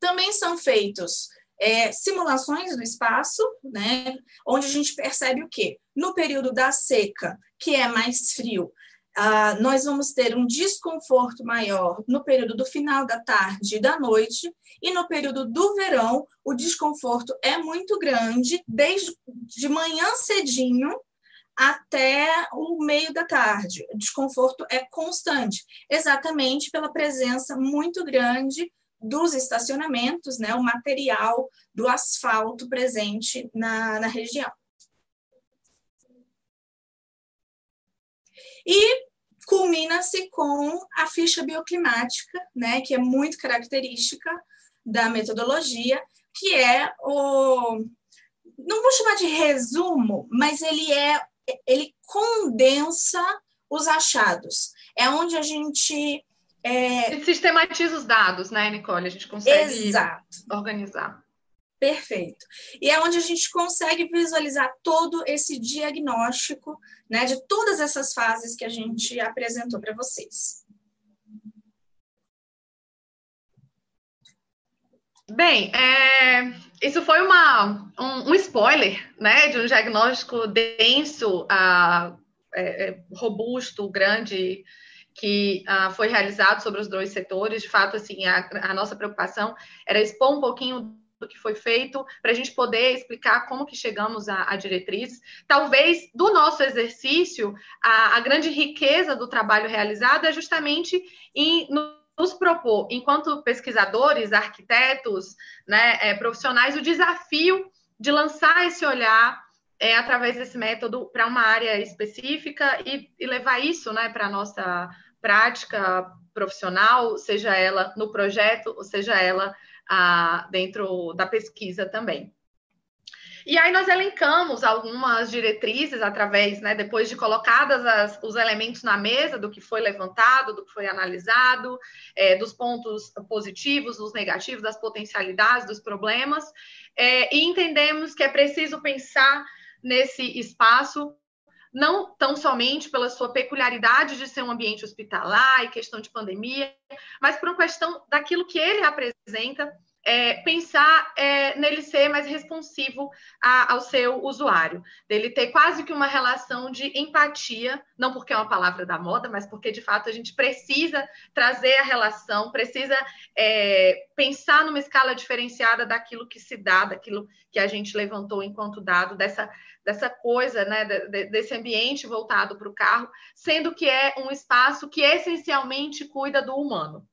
Também são feitos é, simulações do espaço, né, onde a gente percebe o quê? No período da seca, que é mais frio, ah, nós vamos ter um desconforto maior no período do final da tarde e da noite, e no período do verão, o desconforto é muito grande, desde de manhã cedinho até o meio da tarde. O desconforto é constante, exatamente pela presença muito grande dos estacionamentos, né, o material do asfalto presente na, na região. E culmina-se com a ficha bioclimática, né, que é muito característica da metodologia, que é o não vou chamar de resumo, mas ele é ele condensa os achados. É onde a gente é... sistematiza os dados, né, Nicole? A gente consegue Exato. organizar. Perfeito. E é onde a gente consegue visualizar todo esse diagnóstico né, de todas essas fases que a gente apresentou para vocês. Bem, é, isso foi uma, um, um, spoiler né, de um diagnóstico denso, uh, é, robusto, grande, que uh, foi realizado sobre os dois setores. De fato, assim, a, a nossa preocupação era expor um pouquinho que foi feito, para a gente poder explicar como que chegamos a, a diretrizes. Talvez do nosso exercício, a, a, grande riqueza do trabalho realizado é justamente em nos propor, enquanto pesquisadores, arquitetos, né, é, profissionais, o desafio de lançar esse olhar é, através desse método para uma área específica e, e levar isso né, para a nossa prática profissional, seja ela no projeto, ou seja ela dentro da pesquisa também. E aí nós elencamos algumas diretrizes através, né, depois de colocadas as, os elementos na mesa do que foi levantado, do que foi analisado, é, dos pontos positivos, dos negativos, das potencialidades, dos problemas, é, e entendemos que é preciso pensar nesse espaço não tão somente pela sua peculiaridade de ser um ambiente hospitalar e questão de pandemia, mas por uma questão daquilo que ele representa é, pensar é, nele ser mais responsivo a, ao seu usuário, dele ter quase que uma relação de empatia, não porque é uma palavra da moda, mas porque de fato a gente precisa trazer a relação, precisa é, pensar numa escala diferenciada daquilo que se dá, daquilo que a gente levantou enquanto dado, dessa, dessa coisa, né, de, desse ambiente voltado para o carro, sendo que é um espaço que essencialmente cuida do humano.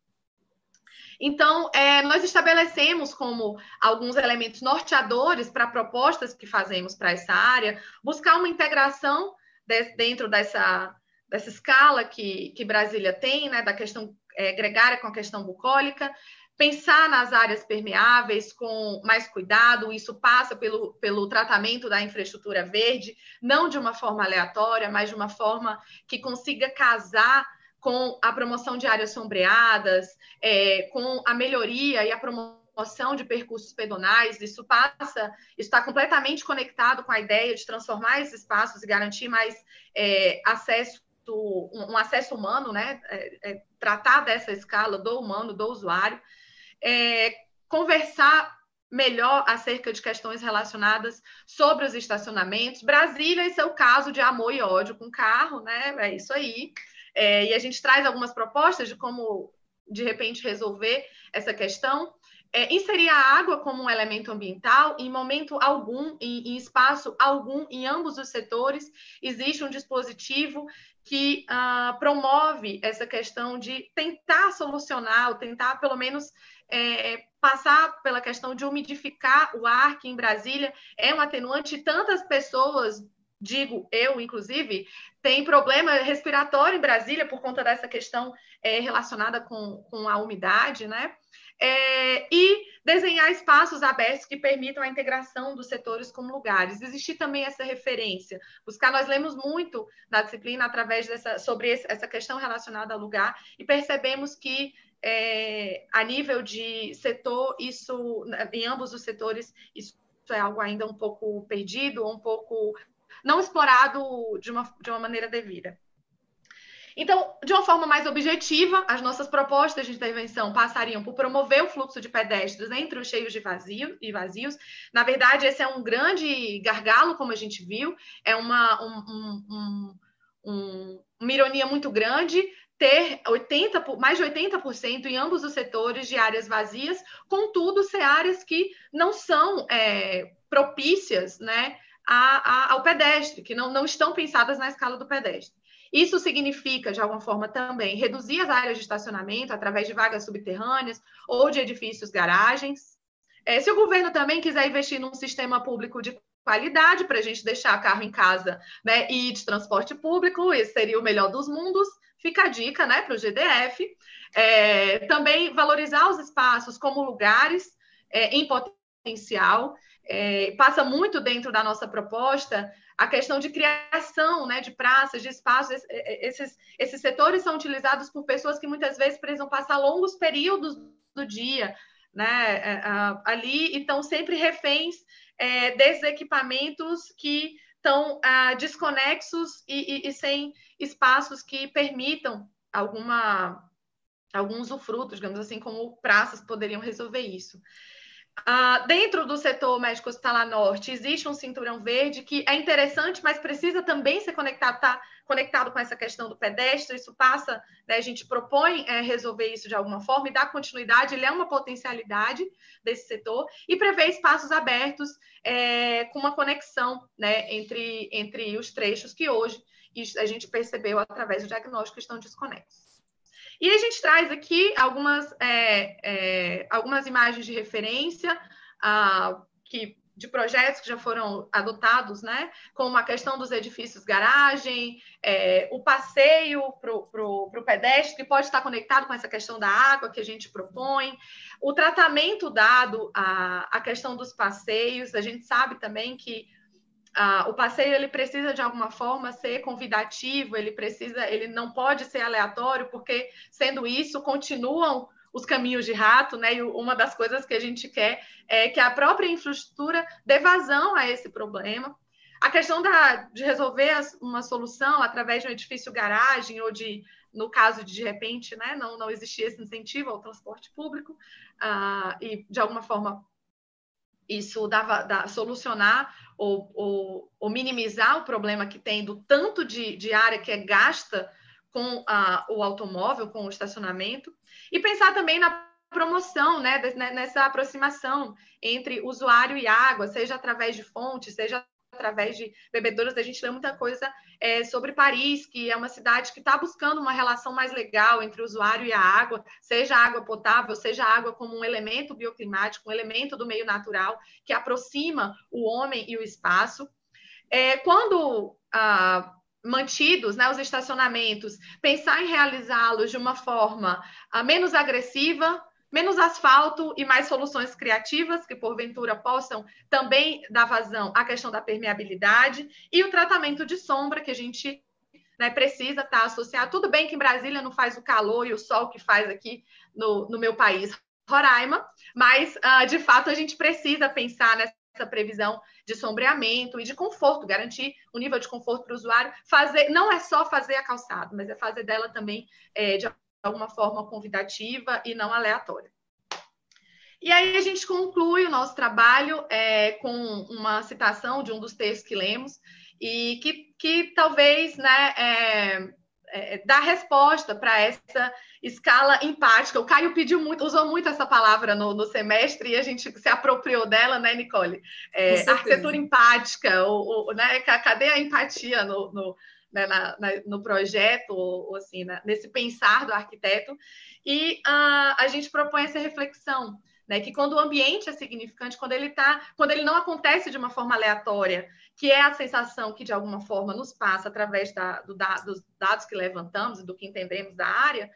Então, é, nós estabelecemos como alguns elementos norteadores para propostas que fazemos para essa área, buscar uma integração de, dentro dessa, dessa escala que, que Brasília tem, né, da questão é, gregária com a questão bucólica, pensar nas áreas permeáveis com mais cuidado, isso passa pelo, pelo tratamento da infraestrutura verde, não de uma forma aleatória, mas de uma forma que consiga casar com a promoção de áreas sombreadas, é, com a melhoria e a promoção de percursos pedonais, isso passa, está completamente conectado com a ideia de transformar esses espaços e garantir mais é, acesso, um, um, acesso humano, né? É, é tratar dessa escala do humano, do usuário, é, conversar melhor acerca de questões relacionadas sobre os estacionamentos. Brasília, esse é o caso de amor e ódio com carro, né? É isso aí. É, e a gente traz algumas propostas de como, de repente, resolver essa questão. É, inserir a água como um elemento ambiental, em momento algum, em, em espaço algum, em ambos os setores, existe um dispositivo que uh, promove essa questão de tentar solucionar, ou tentar, pelo menos, é, passar pela questão de umidificar o ar, que em Brasília é um atenuante. Tantas pessoas, digo eu, inclusive, tem problema respiratório em Brasília por conta dessa questão é, relacionada com, com a umidade, né? é, e desenhar espaços abertos que permitam a integração dos setores como lugares. Existir também essa referência. Buscar, nós lemos muito na disciplina através dessa, sobre essa questão relacionada ao lugar e percebemos que é, a nível de setor, isso, em ambos os setores, isso é algo ainda um pouco perdido, um pouco não explorado de uma, de uma maneira devida. Então, de uma forma mais objetiva, as nossas propostas de intervenção passariam por promover o fluxo de pedestres entre os cheios de vazio e vazios. Na verdade, esse é um grande gargalo, como a gente viu, é uma, um, um, um, uma ironia muito grande ter 80, mais de 80% em ambos os setores de áreas vazias, contudo, ser áreas que não são é, propícias né, a, a, ao pedestre, que não, não estão pensadas na escala do pedestre. Isso significa, de alguma forma, também reduzir as áreas de estacionamento através de vagas subterrâneas ou de edifícios garagens. É, se o governo também quiser investir num sistema público de qualidade para a gente deixar carro em casa né, e de transporte público, esse seria o melhor dos mundos. Fica a dica né, para o GDF. É, também valorizar os espaços como lugares é, em. É, passa muito dentro da nossa proposta a questão de criação né, de praças, de espaços. Esses, esses setores são utilizados por pessoas que muitas vezes precisam passar longos períodos do dia né, é, ali e estão sempre reféns é, desses equipamentos que estão ah, desconexos e, e, e, sem espaços que permitam alguma algum usufruto, digamos assim, como praças poderiam resolver isso. Uh, dentro do setor médico hospitalar norte, existe um cinturão verde que é interessante, mas precisa também ser conectado, tá conectado com essa questão do pedestre. Isso passa, né, a gente propõe é, resolver isso de alguma forma e dar continuidade. Ele é uma potencialidade desse setor e prevê espaços abertos é, com uma conexão né, entre, entre os trechos que hoje a gente percebeu através do diagnóstico estão desconexos. E a gente traz aqui algumas, é, é, algumas imagens de referência ah, que, de projetos que já foram adotados, né? como a questão dos edifícios garagem, é, o passeio para o pedestre, que pode estar conectado com essa questão da água que a gente propõe, o tratamento dado à, à questão dos passeios, a gente sabe também que ah, o passeio ele precisa de alguma forma ser convidativo, ele precisa, ele não pode ser aleatório, porque sendo isso continuam os caminhos de rato, né? E uma das coisas que a gente quer é que a própria infraestrutura dê vazão a esse problema. A questão da, de resolver uma solução através de um edifício garagem ou de, no caso de de repente, né, não, não existir esse incentivo ao transporte público ah, e de alguma forma isso dava, dava solucionar ou, ou, ou, minimizar o problema que tem do tanto de, de área que é gasta com a, o automóvel, com o estacionamento, e pensar também na promoção, né, nessa aproximação entre usuário e água, seja através de fontes, seja através de bebedouros, a gente lê muita coisa é, sobre Paris, que é uma cidade que está buscando uma relação mais legal entre o usuário e a água, seja a água potável, seja a água como um elemento bioclimático, um elemento do meio natural, que aproxima o homem e o espaço. É, quando ah, mantidos né, os estacionamentos, pensar em realizá-los de uma forma ah, menos agressiva, menos asfalto e mais soluções criativas que porventura possam também dar vazão à questão da permeabilidade e o tratamento de sombra que a gente né, precisa estar tá associado. Tudo bem que em Brasília não faz o calor e o sol que faz aqui no, no meu país, Roraima, mas uh, de fato a gente precisa pensar nessa previsão de sombreamento e de conforto, garantir um nível de conforto para o usuário. Fazer, não é só fazer a calçada, mas é fazer dela também é, de alguma forma convidativa e não aleatória. E aí a gente conclui o nosso trabalho é, com uma citação de um dos textos que lemos e que, que talvez né, é, é, dá resposta para essa escala empática. O Caio pediu muito, usou muito essa palavra no, no semestre e a gente se apropriou dela, né, Nicole? É, arquitetura empática, o, o, né, cadê a empatia no, no, né, na, na, no projeto, ou, ou assim, né, nesse pensar do arquiteto? E uh, a gente propõe essa reflexão. Né, que quando o ambiente é significante, quando ele tá, quando ele não acontece de uma forma aleatória, que é a sensação que de alguma forma nos passa através da, do da, dos dados que levantamos e do que entendemos da área,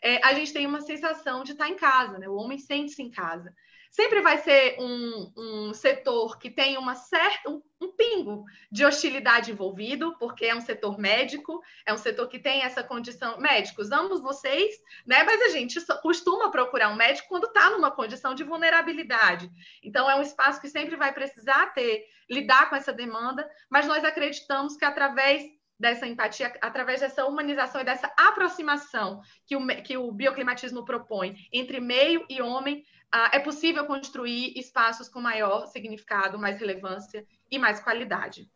é, a gente tem uma sensação de estar em casa, né? O homem sente-se em casa. Sempre vai ser um, um setor que tem uma certa, um, um, pingo de hostilidade envolvido, porque é um setor médico, é um setor que tem essa condição. Médicos, amo vocês, né? Mas a gente costuma procurar um médico quando está numa condição de vulnerabilidade. Então, é um espaço que sempre vai precisar ter, lidar com essa demanda, mas nós acreditamos que através dessa empatia, através dessa humanização e dessa aproximação que o, que o bioclimatismo propõe entre meio e homem, é possível construir espaços com maior significado, mais relevância e mais qualidade.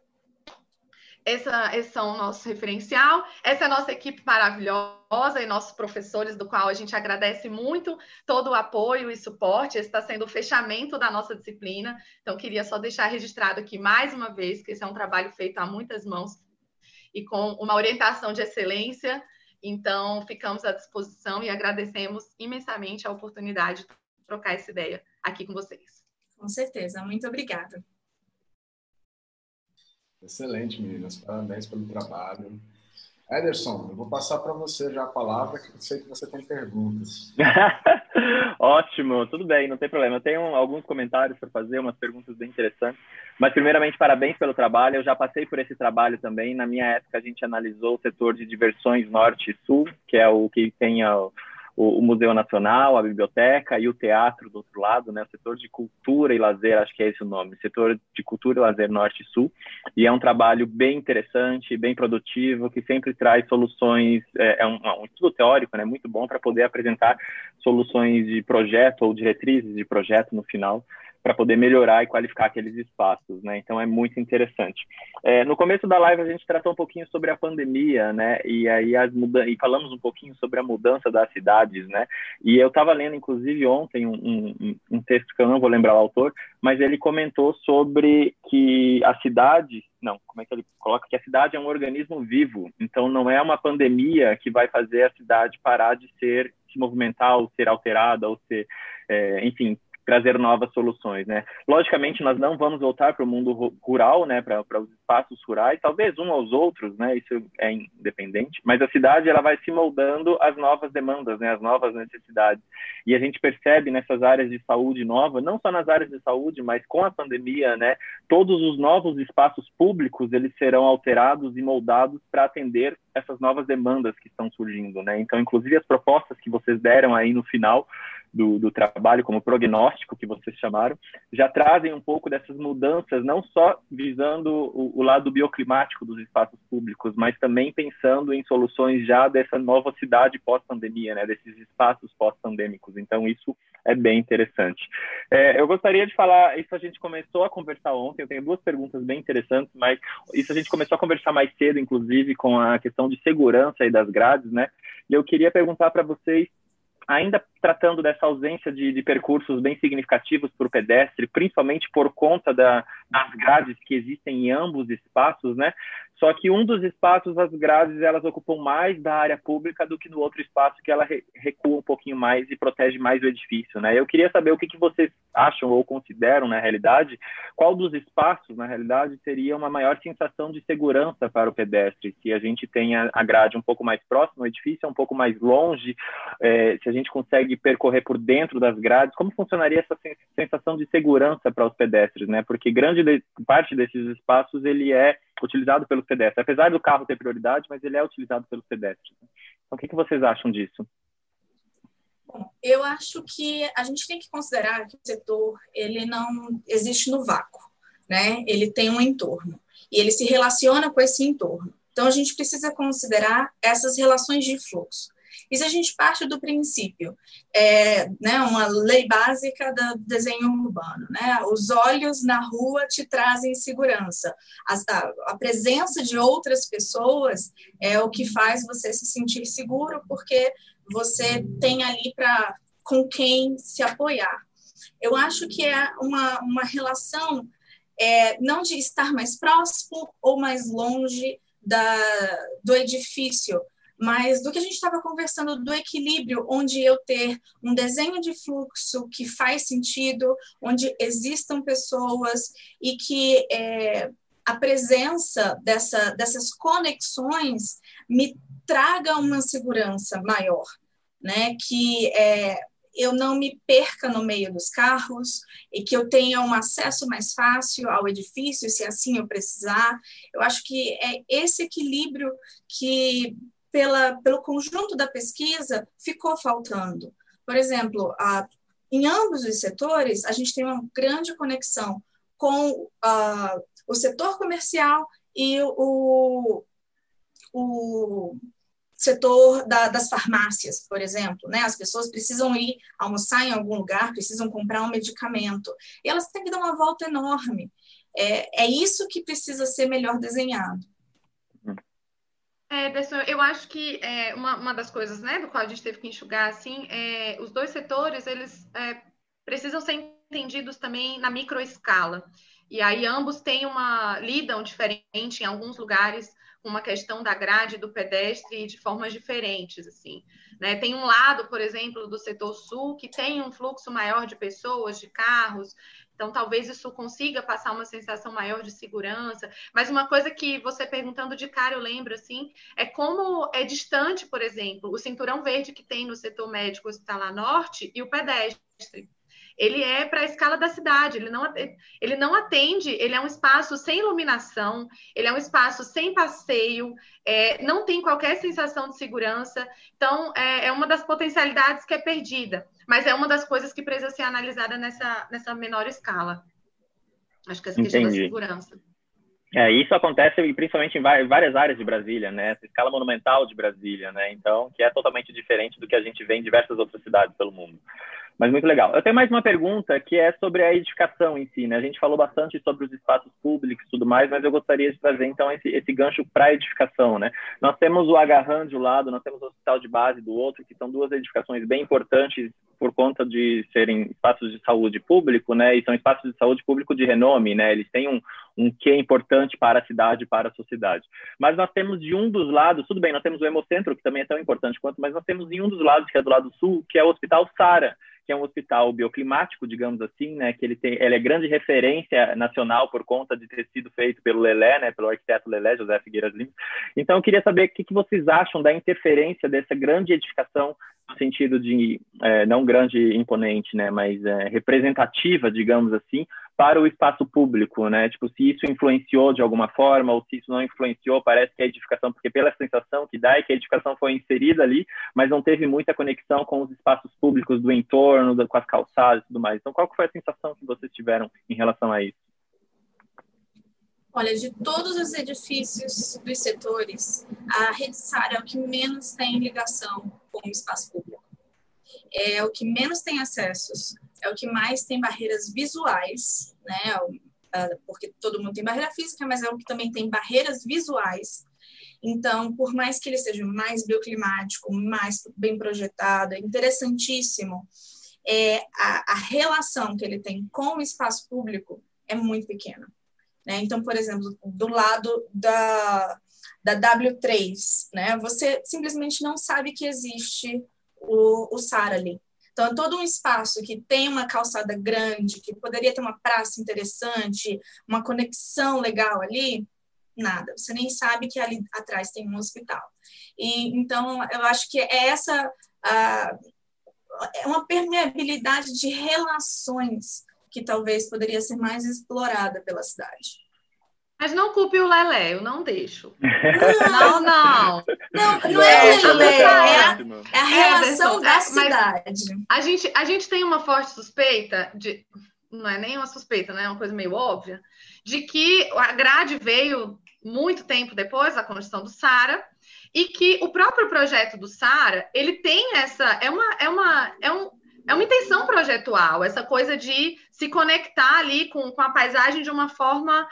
Essa, esse é o nosso referencial. Essa é a nossa equipe maravilhosa e nossos professores, do qual a gente agradece muito todo o apoio e suporte. Esse está sendo o fechamento da nossa disciplina. Então, queria só deixar registrado aqui mais uma vez que esse é um trabalho feito a muitas mãos e com uma orientação de excelência. Então, ficamos à disposição e agradecemos imensamente a oportunidade de trocar essa ideia aqui com vocês. Com certeza, muito obrigada. Excelente, meninas. Parabéns pelo trabalho. Ederson, eu vou passar para você já a palavra, que eu sei que você tem perguntas. <laughs> Ótimo, tudo bem, não tem problema. Eu tenho alguns comentários para fazer, umas perguntas bem interessantes. Mas, primeiramente, parabéns pelo trabalho. Eu já passei por esse trabalho também. Na minha época, a gente analisou o setor de diversões norte e sul, que é o que tem o, o Museu Nacional, a biblioteca e o teatro do outro lado, né? O setor de cultura e lazer, acho que é esse o nome, setor de cultura e lazer norte e sul. E é um trabalho bem interessante, bem produtivo, que sempre traz soluções. É, é um, um, estudo teórico, né? Muito bom para poder apresentar soluções de projeto ou diretrizes de projeto no final para poder melhorar e qualificar aqueles espaços, né? Então é muito interessante. É, no começo da live a gente tratou um pouquinho sobre a pandemia, né? E aí as e falamos um pouquinho sobre a mudança das cidades, né? E eu estava lendo inclusive ontem um, um, um, texto que eu não vou lembrar o autor, mas ele comentou sobre que a cidade, não, como é que ele coloca que a cidade é um organismo vivo, então não é uma pandemia que vai fazer a cidade parar de ser se movimentar ou ser alterada ou ser, é, enfim, trazer novas soluções, né? Logicamente, nós não vamos voltar para o mundo rural, né, para os espaços rurais, talvez um aos outros, né, isso é independente, mas a cidade ela vai se moldando às novas demandas, né, às novas necessidades. E a gente percebe nessas áreas de saúde nova, não só nas áreas de saúde, mas com a pandemia, né, todos os novos espaços públicos, eles serão alterados e moldados para atender essas novas demandas que estão surgindo, né? Então, inclusive as propostas que vocês deram aí no final do, do, trabalho, como prognóstico que vocês chamaram, já trazem um pouco dessas mudanças, não só visando o, o, lado bioclimático dos espaços públicos, mas também pensando em soluções já dessa nova cidade pós-pandemia, né, desses espaços pós-pandêmicos. Então, isso é bem interessante. É, eu gostaria de falar, isso a gente começou a conversar ontem, eu tenho duas perguntas bem interessantes, mas isso a gente começou a conversar mais cedo, inclusive, com a questão de segurança e das grades, né? E eu queria perguntar para vocês ainda tratando dessa ausência de, de percursos bem significativos para o pedestre, principalmente por conta da, das grades que existem em ambos espaços, né? Só que um dos espaços, as grades, elas ocupam mais da área pública do que no outro espaço que ela re recua um pouquinho mais e protege mais o edifício, né? Eu queria saber o que, que vocês acham ou consideram, na realidade, qual dos espaços, na realidade, teria uma maior sensação de segurança para o pedestre, se a gente tem a grade um pouco mais próxima ao edifício, um pouco mais longe, é, se a gente consegue percorrer por dentro das grades, como funcionaria essa sensação de segurança para os pedestres, né? Porque grande de parte desses espaços, ele é utilizado pelos pedestres. Apesar do carro ter prioridade, mas ele é utilizado pelos pedestres. Então, o que, que vocês acham disso? Eu acho que a gente tem que considerar que o setor ele não existe no vácuo, né? Ele tem um entorno e ele se relaciona com esse entorno. Então a gente precisa considerar essas relações de fluxo. E se a gente parte do princípio, é, né, uma lei básica do desenho urbano, né, os olhos na rua te trazem segurança, a, a presença de outras pessoas é o que faz você se sentir seguro, porque você tem ali para com quem se apoiar. Eu acho que é uma, uma relação é, não de estar mais próximo ou mais longe da, do edifício, mas do que a gente estava conversando do equilíbrio, onde eu ter um desenho de fluxo que faz sentido, onde existam pessoas e que é, a presença dessa, dessas conexões me traga uma segurança maior, né? Que é, eu não me perca no meio dos carros e que eu tenha um acesso mais fácil ao edifício, se assim eu precisar. Eu acho que é esse equilíbrio que, pela, pelo conjunto da pesquisa, ficou faltando. Por exemplo, a, em ambos os setores, a gente tem uma grande conexão com uh, o setor comercial e o, o setor da, das farmácias, por exemplo, né? As pessoas precisam ir almoçar em algum lugar, precisam comprar um medicamento, e elas têm que dar uma volta enorme. É, é isso que precisa ser melhor desenhado. É, Desson, eu acho que é, uma, uma das coisas, né, do qual a gente teve que enxugar, assim, é, os dois setores, eles é, precisam ser entendidos também na microescala. E aí ambos têm uma lidam diferente em alguns lugares uma questão da grade do pedestre de formas diferentes, assim. Né? Tem um lado, por exemplo, do setor sul que tem um fluxo maior de pessoas, de carros, então talvez isso consiga passar uma sensação maior de segurança. Mas uma coisa que você perguntando de cara, eu lembro assim, é como é distante, por exemplo, o cinturão verde que tem no setor médico hospitalar norte e o pedestre ele é para a escala da cidade, ele não, ele não atende, ele é um espaço sem iluminação, ele é um espaço sem passeio, é, não tem qualquer sensação de segurança, então é, é, uma das potencialidades que é perdida, mas é uma das coisas que precisa ser analisada nessa, nessa menor escala. Acho que essa questão da segurança. É, isso acontece principalmente em várias áreas de Brasília, né? Essa escala monumental de Brasília, né? Então, que é totalmente diferente do que a gente vê em diversas outras cidades pelo mundo. Mas muito legal. Eu tenho mais uma pergunta que é sobre a edificação em si, né? A gente falou bastante sobre os espaços públicos e tudo mais, mas eu gostaria de trazer então esse, esse gancho para a edificação, né? Nós temos o Agarran de um lado, nós temos o Hospital de Base do outro, que são duas edificações bem importantes por conta de serem espaços de saúde público, né? E são espaços de saúde público de renome, né? Eles têm um, um que é importante para a cidade, para a sociedade. Mas nós temos de um dos lados, tudo bem, nós temos o Hemocentro, que também é tão importante quanto, mas nós temos em um dos lados, que é do lado sul, que é o Hospital Sara, que é um hospital bioclimático, digamos assim, né, que ele tem, ele é grande referência nacional por conta de ter sido feito pelo Lelé, né, pelo arquiteto Lelé, José Figueiras Lima. Então, eu queria saber o que, que vocês acham da interferência dessa grande edificação no sentido de é, não grande imponente, né, mas é, representativa, digamos assim, para o espaço público, né? Tipo, se isso influenciou de alguma forma ou se isso não influenciou, parece que a edificação, porque pela sensação que dá é que a edificação foi inserida ali, mas não teve muita conexão com os espaços públicos do entorno, com as calçadas e tudo mais. Então, qual foi a sensação que vocês tiveram em relação a isso? Olha, de todos os edifícios dos setores, a rede SAR é o que menos tem ligação com o espaço público. É o que menos tem acessos é o que mais tem barreiras visuais, né? Porque todo mundo tem barreira física, mas é o que também tem barreiras visuais. Então, por mais que ele seja mais bioclimático, mais bem projetado, é interessantíssimo, é, a, a relação que ele tem com o espaço público é muito pequena. Né? Então, por exemplo, do lado da, da W3, né? você simplesmente não sabe que existe o, o SAR ali. Então, é todo um espaço que tem uma calçada grande, que poderia ter uma praça interessante, uma conexão legal ali, nada. Você nem sabe que ali atrás tem um hospital. E, então, eu acho que é essa é uma permeabilidade de relações que talvez poderia ser mais explorada pela cidade. Mas não culpe o Lelé, eu não deixo. <laughs> Não, não. Não, não é o Lelé, é, a, é a relação é, da cidade. A gente, a gente tem uma forte suspeita de. Não é nem uma suspeita, né? É uma coisa meio óbvia, de que a grade veio muito tempo depois da construção do Sara, e que o próprio projeto do Sara, ele tem essa, é uma, é uma, é um, é uma intenção projetual, essa coisa de se conectar ali com, com a paisagem de uma forma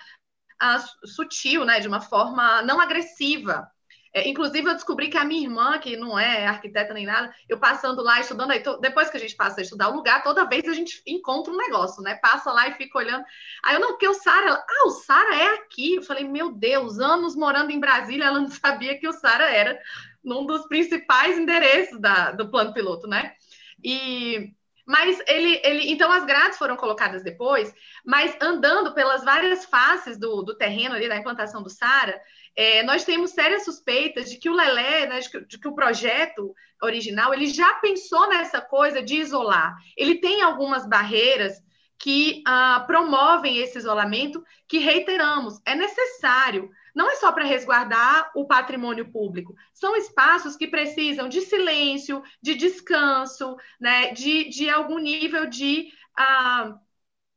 uh, sutil, né, de uma forma não agressiva. É, inclusive, eu descobri que a minha irmã, que não é arquiteta nem nada, eu passando lá, estudando, aí, depois que a gente passa a estudar o lugar, toda vez a gente encontra um negócio, né? Passa lá e fica olhando. Aí eu, não, porque o Sara, ah, o Sara é aqui. Eu falei, meu Deus, anos morando em Brasília, ela não <laughs> sabia que o Sara era num dos principais endereços da, do plano piloto, né? E mas ele, ele, então as grades foram colocadas depois, mas andando pelas várias faces do, do terreno ali da implantação do Sara, é, nós temos sérias suspeitas de que o Lelé, né, de, que, de, que, o projeto original, ele já pensou nessa coisa de isolar. Ele tem algumas barreiras que ah, promovem esse isolamento, que reiteramos, é necessário. Não é só para resguardar o patrimônio público, são espaços que precisam de silêncio, de descanso, né, de, de algum nível de ah,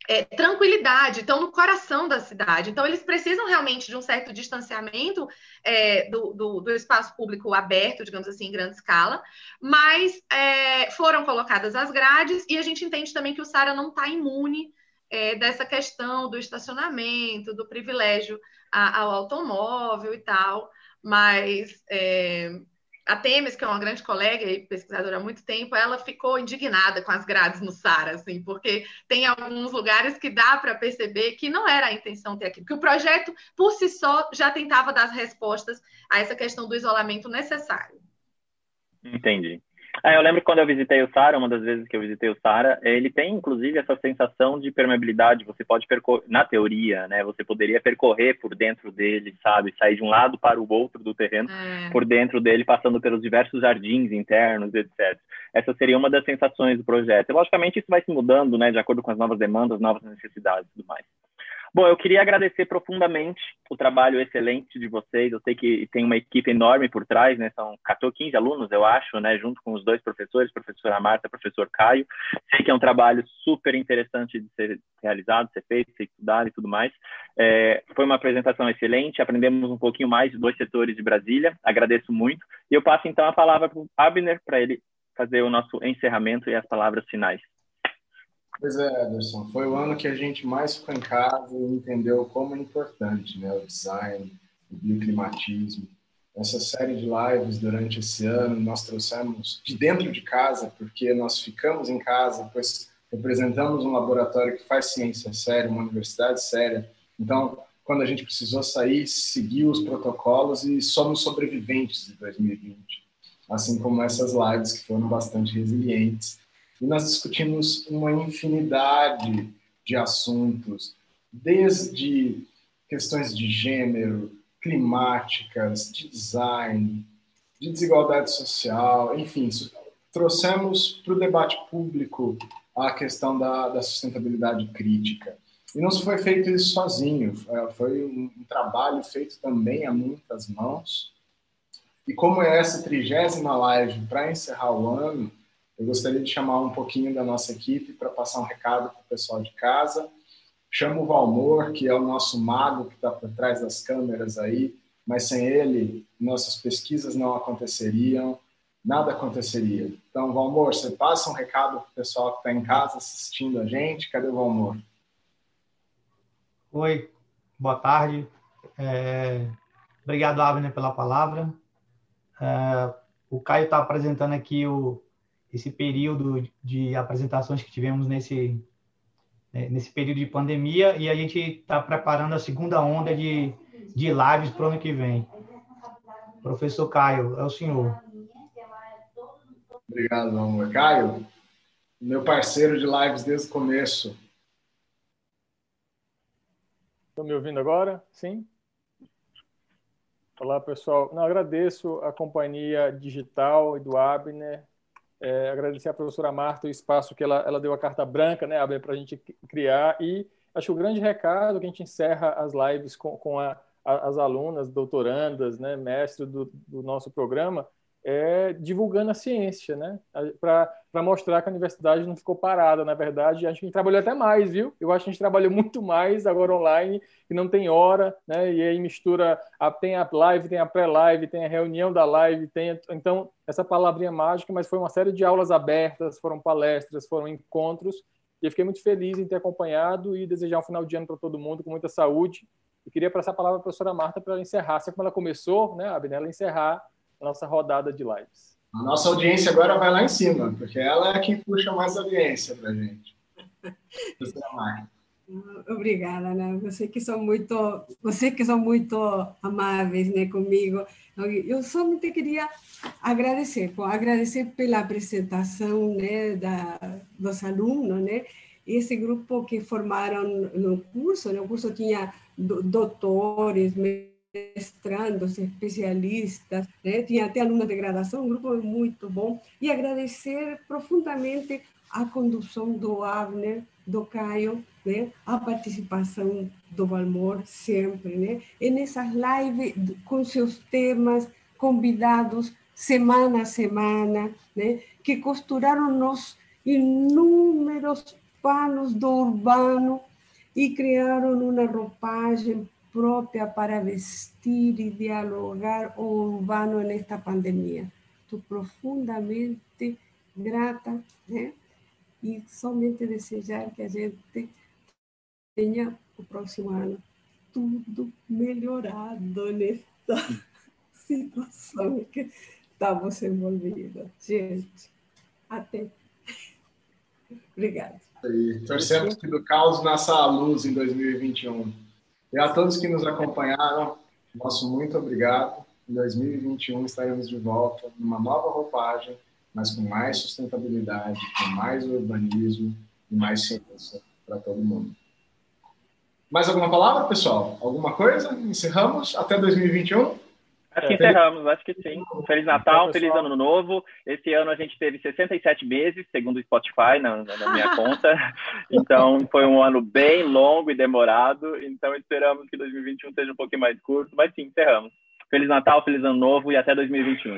é, tranquilidade, estão no coração da cidade. Então, eles precisam realmente de um certo distanciamento é, do, do, do, espaço público aberto, digamos assim, em grande escala, mas é, foram colocadas as grades e a gente entende também que o SARA não está imune é, dessa questão do estacionamento, do privilégio a, ao automóvel e tal, mas é, a Temes, que é uma grande colega e pesquisadora há muito tempo, ela ficou indignada com as grades no SARA, assim, porque tem alguns lugares que dá para perceber que não era a intenção ter aquilo, que o projeto, por si só, já tentava dar respostas a essa questão do isolamento necessário. Entendi. É, eu lembro que quando eu visitei o Sara, uma das vezes que eu visitei o Sara, ele tem inclusive essa sensação de permeabilidade. Você pode percorrer, na teoria, né? Você poderia percorrer por dentro dele, sabe? Sair de um lado para o outro do terreno, é. por dentro dele, passando pelos diversos jardins internos, etc. Essa seria uma das sensações do projeto. E, logicamente, isso vai se mudando, né? De acordo com as novas demandas, novas necessidades e tudo mais. Bom, eu queria agradecer profundamente o trabalho excelente de vocês. Eu sei que tem uma equipe enorme por trás, né? São 14, 15 alunos, eu acho, né? Junto com os dois professores, professora Marta, professor Caio. Sei que é um trabalho super interessante de ser realizado, ser feito, ser estudado e tudo mais. É, foi uma apresentação excelente, aprendemos um pouquinho mais de dois setores de Brasília. Agradeço muito. E eu passo então a palavra para o Abner para ele fazer o nosso encerramento e as palavras finais. Pois é, Anderson. Foi o ano que a gente mais ficou em casa e entendeu como é importante né, o design, o bioclimatismo. Essa série de lives durante esse ano nós trouxemos de dentro de casa, porque nós ficamos em casa, pois representamos um laboratório que faz ciência séria, uma universidade séria. Então, quando a gente precisou sair, seguiu os protocolos e somos sobreviventes de 2020. Assim como essas lives que foram bastante resilientes e nós discutimos uma infinidade de assuntos, desde questões de gênero, climáticas, de design, de desigualdade social, enfim, trouxemos para o debate público a questão da, da, sustentabilidade crítica. E não foi feito isso sozinho, foi um, um trabalho feito também a muitas mãos. E como é essa trigésima live para encerrar o ano, eu gostaria de chamar um pouquinho da nossa equipe para passar um recado para o pessoal de casa. Chamo o Valmor, que é o nosso mago que está por trás das câmeras aí, mas sem ele, nossas pesquisas não aconteceriam, nada aconteceria. Então, Valmor, você passa um recado para o pessoal que está em casa assistindo a gente. Cadê o Valmor? Oi, boa tarde. É... Obrigado, Abner, pela palavra. É... O Caio está apresentando aqui o, esse período de apresentações que tivemos nesse né, nesse período de pandemia e a gente está preparando a segunda onda de, de lives para o ano que vem. Professor Caio, é o senhor. Obrigado, amor. Caio, meu parceiro de lives desde o começo. Estão me ouvindo agora? Sim? Olá, pessoal. Não, agradeço a companhia digital e do Abner é, agradecer à professora Marta o espaço que ela, ela deu a carta branca, né, para a gente criar. E acho que o grande recado que a gente encerra as lives com, com a, a, as alunas, doutorandas, né, mestre do, do nosso programa, é divulgando a ciência, né? Para mostrar que a universidade não ficou parada, na verdade. A gente trabalhou até mais, viu? Eu acho que a gente trabalhou muito mais agora online, e não tem hora, né? E aí mistura, a, tem a live, tem a pré-live, tem a reunião da live, tem. Então, essa palavrinha mágica, mas foi uma série de aulas abertas, foram palestras, foram encontros. E eu fiquei muito feliz em ter acompanhado e desejar um final de ano para todo mundo com muita saúde. E queria passar a palavra para a professora Marta para ela encerrar, assim como ela começou, né, Abner, ela encerrar nossa rodada de lives. A nossa audiência agora vai lá em cima, porque ela é quem puxa mais audiência para <laughs> a gente. Obrigada, né? Você que são muito, você que são muito amáveis, né, comigo. Eu somente queria agradecer, agradecer pela apresentação, né, da dos alunos, né? Esse grupo que formaram no curso, né? O curso tinha doutores, mestrandos, especialistas, né? tinha até alunos de graduação, um grupo muito bom. E agradecer profundamente a condução do Abner, do Caio, né? a participação do Valmor sempre, né? e nessas lives com seus temas, convidados semana a semana, né? que costuraram nos inúmeros panos do urbano e criaram uma roupagem própria para vestir e dialogar o urbano nesta pandemia. Estou profundamente grata? E somente desejar que a gente tenha o próximo ano tudo melhorado nesta <laughs> situação que estamos envolvidos. Gente, até. Obrigada. Torcemos que do caos nasça a luz em 2021. E a todos que nos acompanharam, nosso muito obrigado. Em 2021 estaremos de volta numa nova roupagem, mas com mais sustentabilidade, com mais urbanismo e mais ciência para todo mundo. Mais alguma palavra, pessoal? Alguma coisa? Encerramos até 2021? Acho que encerramos, acho que sim. Feliz Natal, feliz Ano Novo. Esse ano a gente teve 67 meses, segundo o Spotify, na, na minha <laughs> conta. Então, foi um ano bem longo e demorado. Então, esperamos que 2021 seja um pouquinho mais curto, mas sim, encerramos. Feliz Natal, feliz Ano Novo e até 2021.